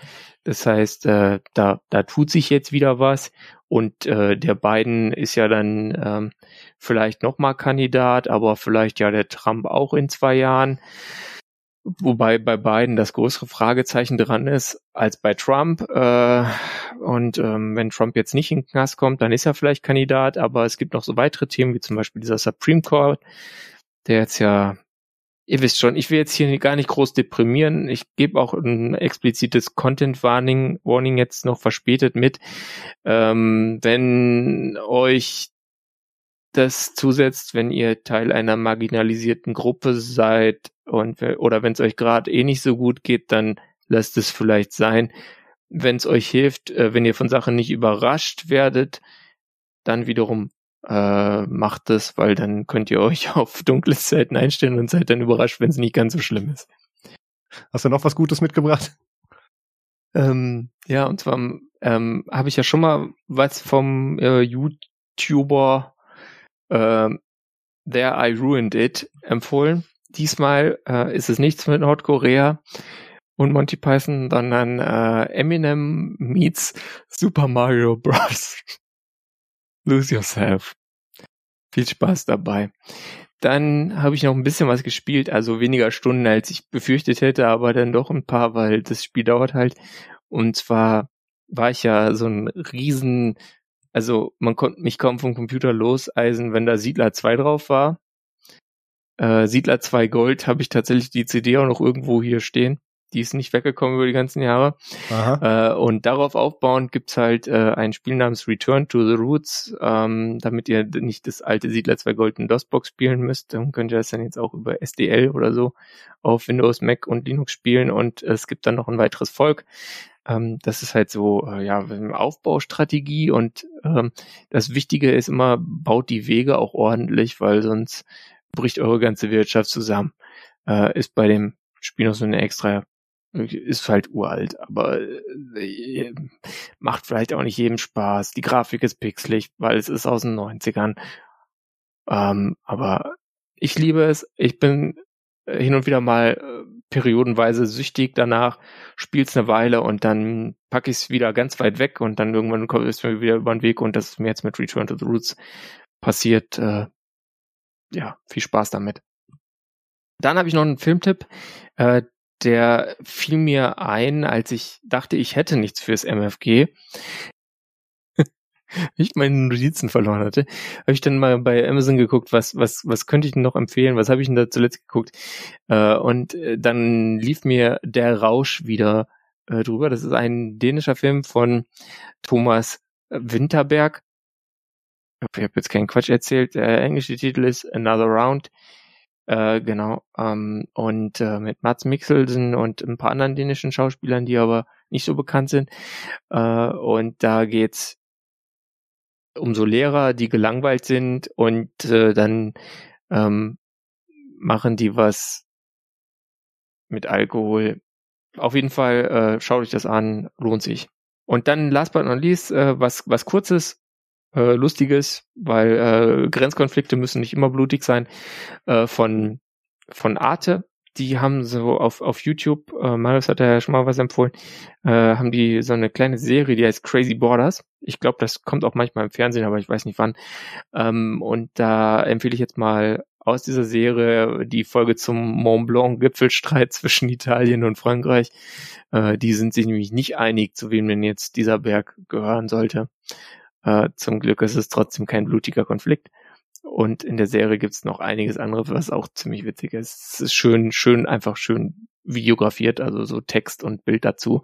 Das heißt, äh, da, da tut sich jetzt wieder was und äh, der Biden ist ja dann ähm, vielleicht nochmal Kandidat, aber vielleicht ja der Trump auch in zwei Jahren. Wobei bei Biden das größere Fragezeichen dran ist als bei Trump. Äh, und ähm, wenn Trump jetzt nicht in den Knast kommt, dann ist er vielleicht Kandidat, aber es gibt noch so weitere Themen, wie zum Beispiel dieser Supreme Court, der jetzt ja Ihr wisst schon, ich will jetzt hier gar nicht groß deprimieren. Ich gebe auch ein explizites Content Warning, Warning jetzt noch verspätet mit. Ähm, wenn euch das zusetzt, wenn ihr Teil einer marginalisierten Gruppe seid und oder wenn es euch gerade eh nicht so gut geht, dann lasst es vielleicht sein. Wenn es euch hilft, äh, wenn ihr von Sachen nicht überrascht werdet, dann wiederum äh, macht das, weil dann könnt ihr euch [laughs] auf dunkle Zeiten einstellen und seid dann überrascht, wenn es nicht ganz so schlimm ist. Hast du noch was Gutes mitgebracht? Ähm, ja, und zwar ähm, habe ich ja schon mal was vom äh, YouTuber äh, There I Ruined It empfohlen. Diesmal äh, ist es nichts mit Nordkorea und Monty Python, sondern äh, Eminem meets Super Mario Bros. [laughs] Lose Yourself. Viel Spaß dabei. Dann habe ich noch ein bisschen was gespielt, also weniger Stunden, als ich befürchtet hätte, aber dann doch ein paar, weil das Spiel dauert halt. Und zwar war ich ja so ein riesen, also man konnte mich kaum vom Computer loseisen, wenn da Siedler 2 drauf war. Äh, Siedler 2 Gold habe ich tatsächlich die CD auch noch irgendwo hier stehen die ist nicht weggekommen über die ganzen Jahre. Äh, und darauf aufbauend gibt's halt äh, ein Spiel namens Return to the Roots, ähm, damit ihr nicht das alte Siedler 2 Golden DOS-Box spielen müsst. Dann könnt ihr das dann jetzt auch über SDL oder so auf Windows, Mac und Linux spielen und es gibt dann noch ein weiteres Volk. Ähm, das ist halt so, äh, ja, Aufbaustrategie und ähm, das Wichtige ist immer, baut die Wege auch ordentlich, weil sonst bricht eure ganze Wirtschaft zusammen. Äh, ist bei dem Spiel noch so eine extra ist halt uralt, aber äh, macht vielleicht auch nicht jedem Spaß. Die Grafik ist pixelig, weil es ist aus den 90ern. Ähm, aber ich liebe es. Ich bin äh, hin und wieder mal äh, periodenweise süchtig danach, spiel's eine Weile und dann packe ich es wieder ganz weit weg und dann irgendwann kommt es mir wieder über den Weg und das ist mir jetzt mit Return to the Roots passiert. Äh, ja, viel Spaß damit. Dann habe ich noch einen Filmtipp. Äh, der fiel mir ein, als ich dachte, ich hätte nichts fürs MFG. [laughs] ich meine Notizen verloren hatte, habe ich dann mal bei Amazon geguckt, was was was könnte ich denn noch empfehlen? Was habe ich denn da zuletzt geguckt? Äh, und äh, dann lief mir der Rausch wieder äh, drüber. Das ist ein dänischer Film von Thomas Winterberg. Ich habe jetzt keinen Quatsch erzählt. Der englische Titel ist Another Round. Äh, genau. Ähm, und äh, mit Mats Mikkelsen und ein paar anderen dänischen Schauspielern, die aber nicht so bekannt sind. Äh, und da geht's um so Lehrer, die gelangweilt sind und äh, dann ähm, machen die was mit Alkohol. Auf jeden Fall äh, schaut euch das an, lohnt sich. Und dann last but not least, äh, was, was kurzes, äh, Lustiges, weil äh, Grenzkonflikte müssen nicht immer blutig sein, äh, von, von Arte. Die haben so auf, auf YouTube, äh, Marius hat ja schon mal was empfohlen, äh, haben die so eine kleine Serie, die heißt Crazy Borders. Ich glaube, das kommt auch manchmal im Fernsehen, aber ich weiß nicht wann. Ähm, und da empfehle ich jetzt mal aus dieser Serie die Folge zum Mont Blanc Gipfelstreit [laughs] zwischen Italien und Frankreich. Äh, die sind sich nämlich nicht einig, zu wem denn jetzt dieser Berg gehören sollte. Äh, zum Glück ist es trotzdem kein blutiger Konflikt. Und in der Serie gibt's noch einiges andere, was auch ziemlich witzig ist. Es ist schön, schön, einfach schön videografiert, also so Text und Bild dazu.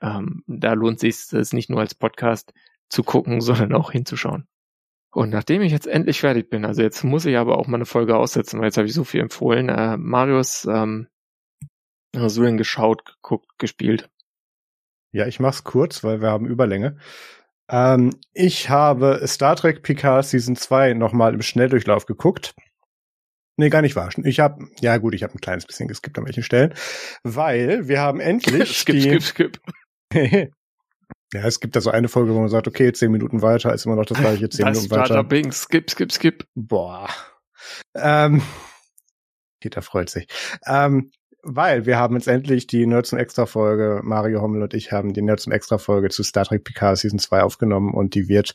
Ähm, da lohnt sich es nicht nur als Podcast zu gucken, [laughs] sondern auch hinzuschauen. Und nachdem ich jetzt endlich fertig bin, also jetzt muss ich aber auch mal eine Folge aussetzen, weil jetzt habe ich so viel empfohlen. Äh, Marius, ähm, hast du denn geschaut, geguckt, gespielt? Ja, ich mach's kurz, weil wir haben Überlänge. Ähm, ich habe Star Trek Picard Season 2 nochmal im Schnelldurchlauf geguckt. Nee, gar nicht wahr. Ich habe, ja gut, ich habe ein kleines bisschen geskippt an welchen Stellen, weil wir haben endlich [laughs] skip, die, skip, skip. [laughs] ja, es gibt da so eine Folge, wo man sagt, okay, zehn Minuten weiter ist immer noch das gleiche, zehn Das Minuten weiter. Starter Bing, skip, skip, skip. Boah. Ähm, Peter freut sich. Ähm, weil wir haben jetzt endlich die Nerds zum Extra Folge, Mario Hommel und ich haben die Nerds zum Extra Folge zu Star Trek Picard Season 2 aufgenommen und die wird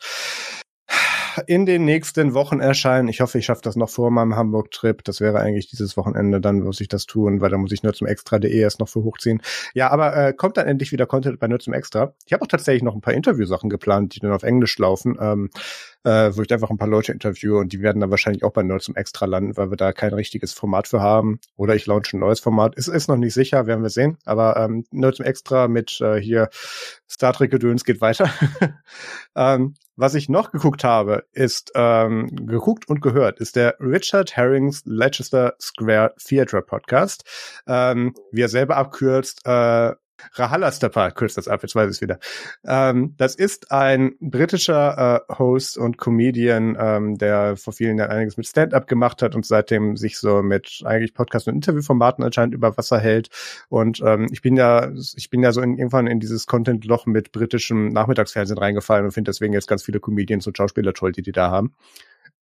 in den nächsten Wochen erscheinen. Ich hoffe, ich schaffe das noch vor meinem Hamburg-Trip. Das wäre eigentlich dieses Wochenende, dann muss ich das tun, weil da muss ich nur zum Extra.de erst noch für hochziehen. Ja, aber äh, kommt dann endlich wieder Content bei nur zum Extra. Ich habe auch tatsächlich noch ein paar Interviewsachen geplant, die dann auf Englisch laufen. Ähm, äh, wo ich einfach ein paar Leute interviewe und die werden dann wahrscheinlich auch bei Nerds zum Extra landen, weil wir da kein richtiges Format für haben. Oder ich launche ein neues Format. Es ist noch nicht sicher, werden wir sehen. Aber ähm, Nerds zum Extra mit äh, hier Star Trek Gedöns geht weiter. [laughs] ähm, was ich noch geguckt habe, ist ähm, geguckt und gehört, ist der Richard Herrings Leicester Square Theatre Podcast. Ähm, wie er selber abkürzt, äh, Rahalastapa kürzt das ab, jetzt weiß ich es wieder. Ähm, das ist ein britischer äh, Host und Comedian, ähm, der vor vielen Jahren einiges mit Stand-up gemacht hat und seitdem sich so mit eigentlich Podcast- und Interviewformaten anscheinend über Wasser hält. Und ähm, ich bin ja, ich bin ja so in, irgendwann in dieses Content-Loch mit britischem Nachmittagsfernsehen reingefallen und finde deswegen jetzt ganz viele Comedians und Schauspieler toll, die die da haben.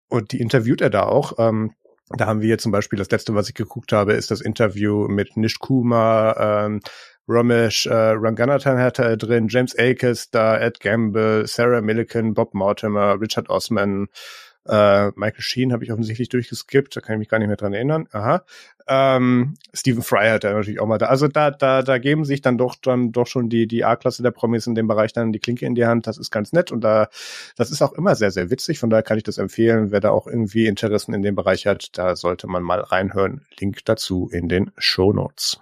Und die interviewt er da auch. Ähm, da haben wir zum Beispiel das letzte, was ich geguckt habe, ist das Interview mit Nish Kumar, ähm, Ramesh äh, Ranganathan hatte er drin, James Akers da, Ed Gamble, Sarah Milliken, Bob Mortimer, Richard Osman, äh, Michael Sheen habe ich offensichtlich durchgeskippt, da kann ich mich gar nicht mehr dran erinnern. Aha. Ähm, Stephen Fry hat er natürlich auch mal da. Also da, da, da geben sich dann doch dann doch schon die, die A-Klasse der Promis in dem Bereich dann die Klinke in die Hand. Das ist ganz nett und da, das ist auch immer sehr, sehr witzig. Von daher kann ich das empfehlen. Wer da auch irgendwie Interessen in dem Bereich hat, da sollte man mal reinhören. Link dazu in den Show Notes.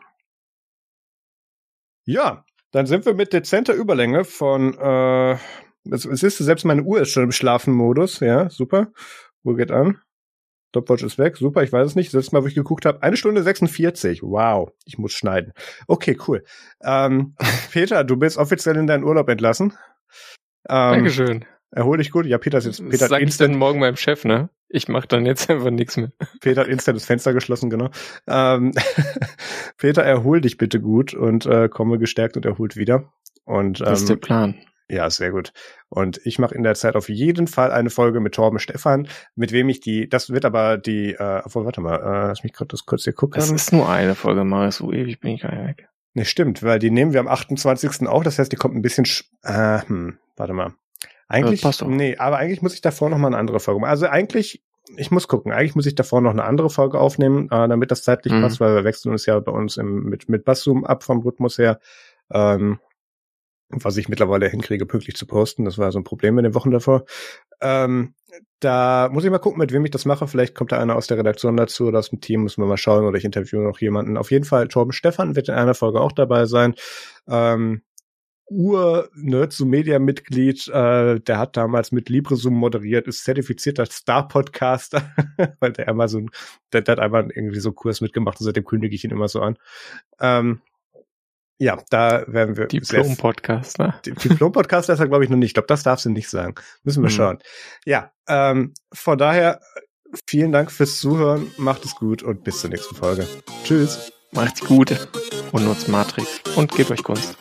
Ja, dann sind wir mit dezenter Überlänge von, äh, es, es ist, selbst meine Uhr ist schon im Schlafenmodus, ja, super. Uhr geht an. Stopwatch ist weg, super, ich weiß es nicht. Das letzte Mal, wo ich geguckt habe, eine Stunde 46. Wow, ich muss schneiden. Okay, cool. Ähm, [laughs] Peter, du bist offiziell in deinen Urlaub entlassen. Ähm, Dankeschön. Erhol dich gut. Ja, Peter ist jetzt. Peter das sag ich dann morgen meinem Chef, ne? Ich mach dann jetzt einfach nichts mehr. [laughs] Peter hat instant das Fenster geschlossen, genau. Ähm, [laughs] Peter, erhol dich bitte gut und äh, komme gestärkt und erholt wieder. Und, ähm, das ist der Plan. Ja, sehr gut. Und ich mache in der Zeit auf jeden Fall eine Folge mit Torben Stefan, mit wem ich die, das wird aber die, äh, obwohl, warte mal, äh, lass mich gerade das kurz hier gucken. Das ist nur eine Folge, Marius, so ewig bin ich gar nicht weg. Ne, stimmt, weil die nehmen wir am 28. auch, das heißt, die kommt ein bisschen, äh, hm, warte mal. Eigentlich, passt auch. nee, aber eigentlich muss ich davor noch mal eine andere Folge machen. Also eigentlich, ich muss gucken, eigentlich muss ich davor noch eine andere Folge aufnehmen, äh, damit das zeitlich Mhm. passt, weil wir wechseln uns ja bei uns im, mit, mit Basszoom ab vom Rhythmus her. Ähm, was ich mittlerweile hinkriege, pünktlich zu posten. Das war so ein Problem in den Wochen davor. Ähm, da muss ich mal gucken, mit wem ich das mache. Vielleicht kommt da einer aus der Redaktion dazu oder aus dem Team, müssen wir mal schauen, oder ich interviewe noch jemanden. Auf jeden Fall, Torben Stefan wird in einer Folge auch dabei sein. Ähm, Ur-Nerd zu Media-Mitglied, äh, der hat damals mit LibreZoom moderiert, ist zertifizierter Star-Podcaster, [laughs] weil der einmal so ein, der, der hat einmal irgendwie so einen Kurs mitgemacht und seitdem kündige ich ihn immer so an. Ähm, ja, da werden wir sehr- Diplom-Podcast, ne? Diplom-Podcaster ist er, glaube ich, noch nicht. Ich glaube, das darfst du nicht sagen. Müssen wir Hm. schauen. Ja, ähm, von daher, vielen Dank fürs Zuhören. Macht es gut und bis zur nächsten Folge. Tschüss. Macht's gut und nutzt Matrix und gebt euch Kunst.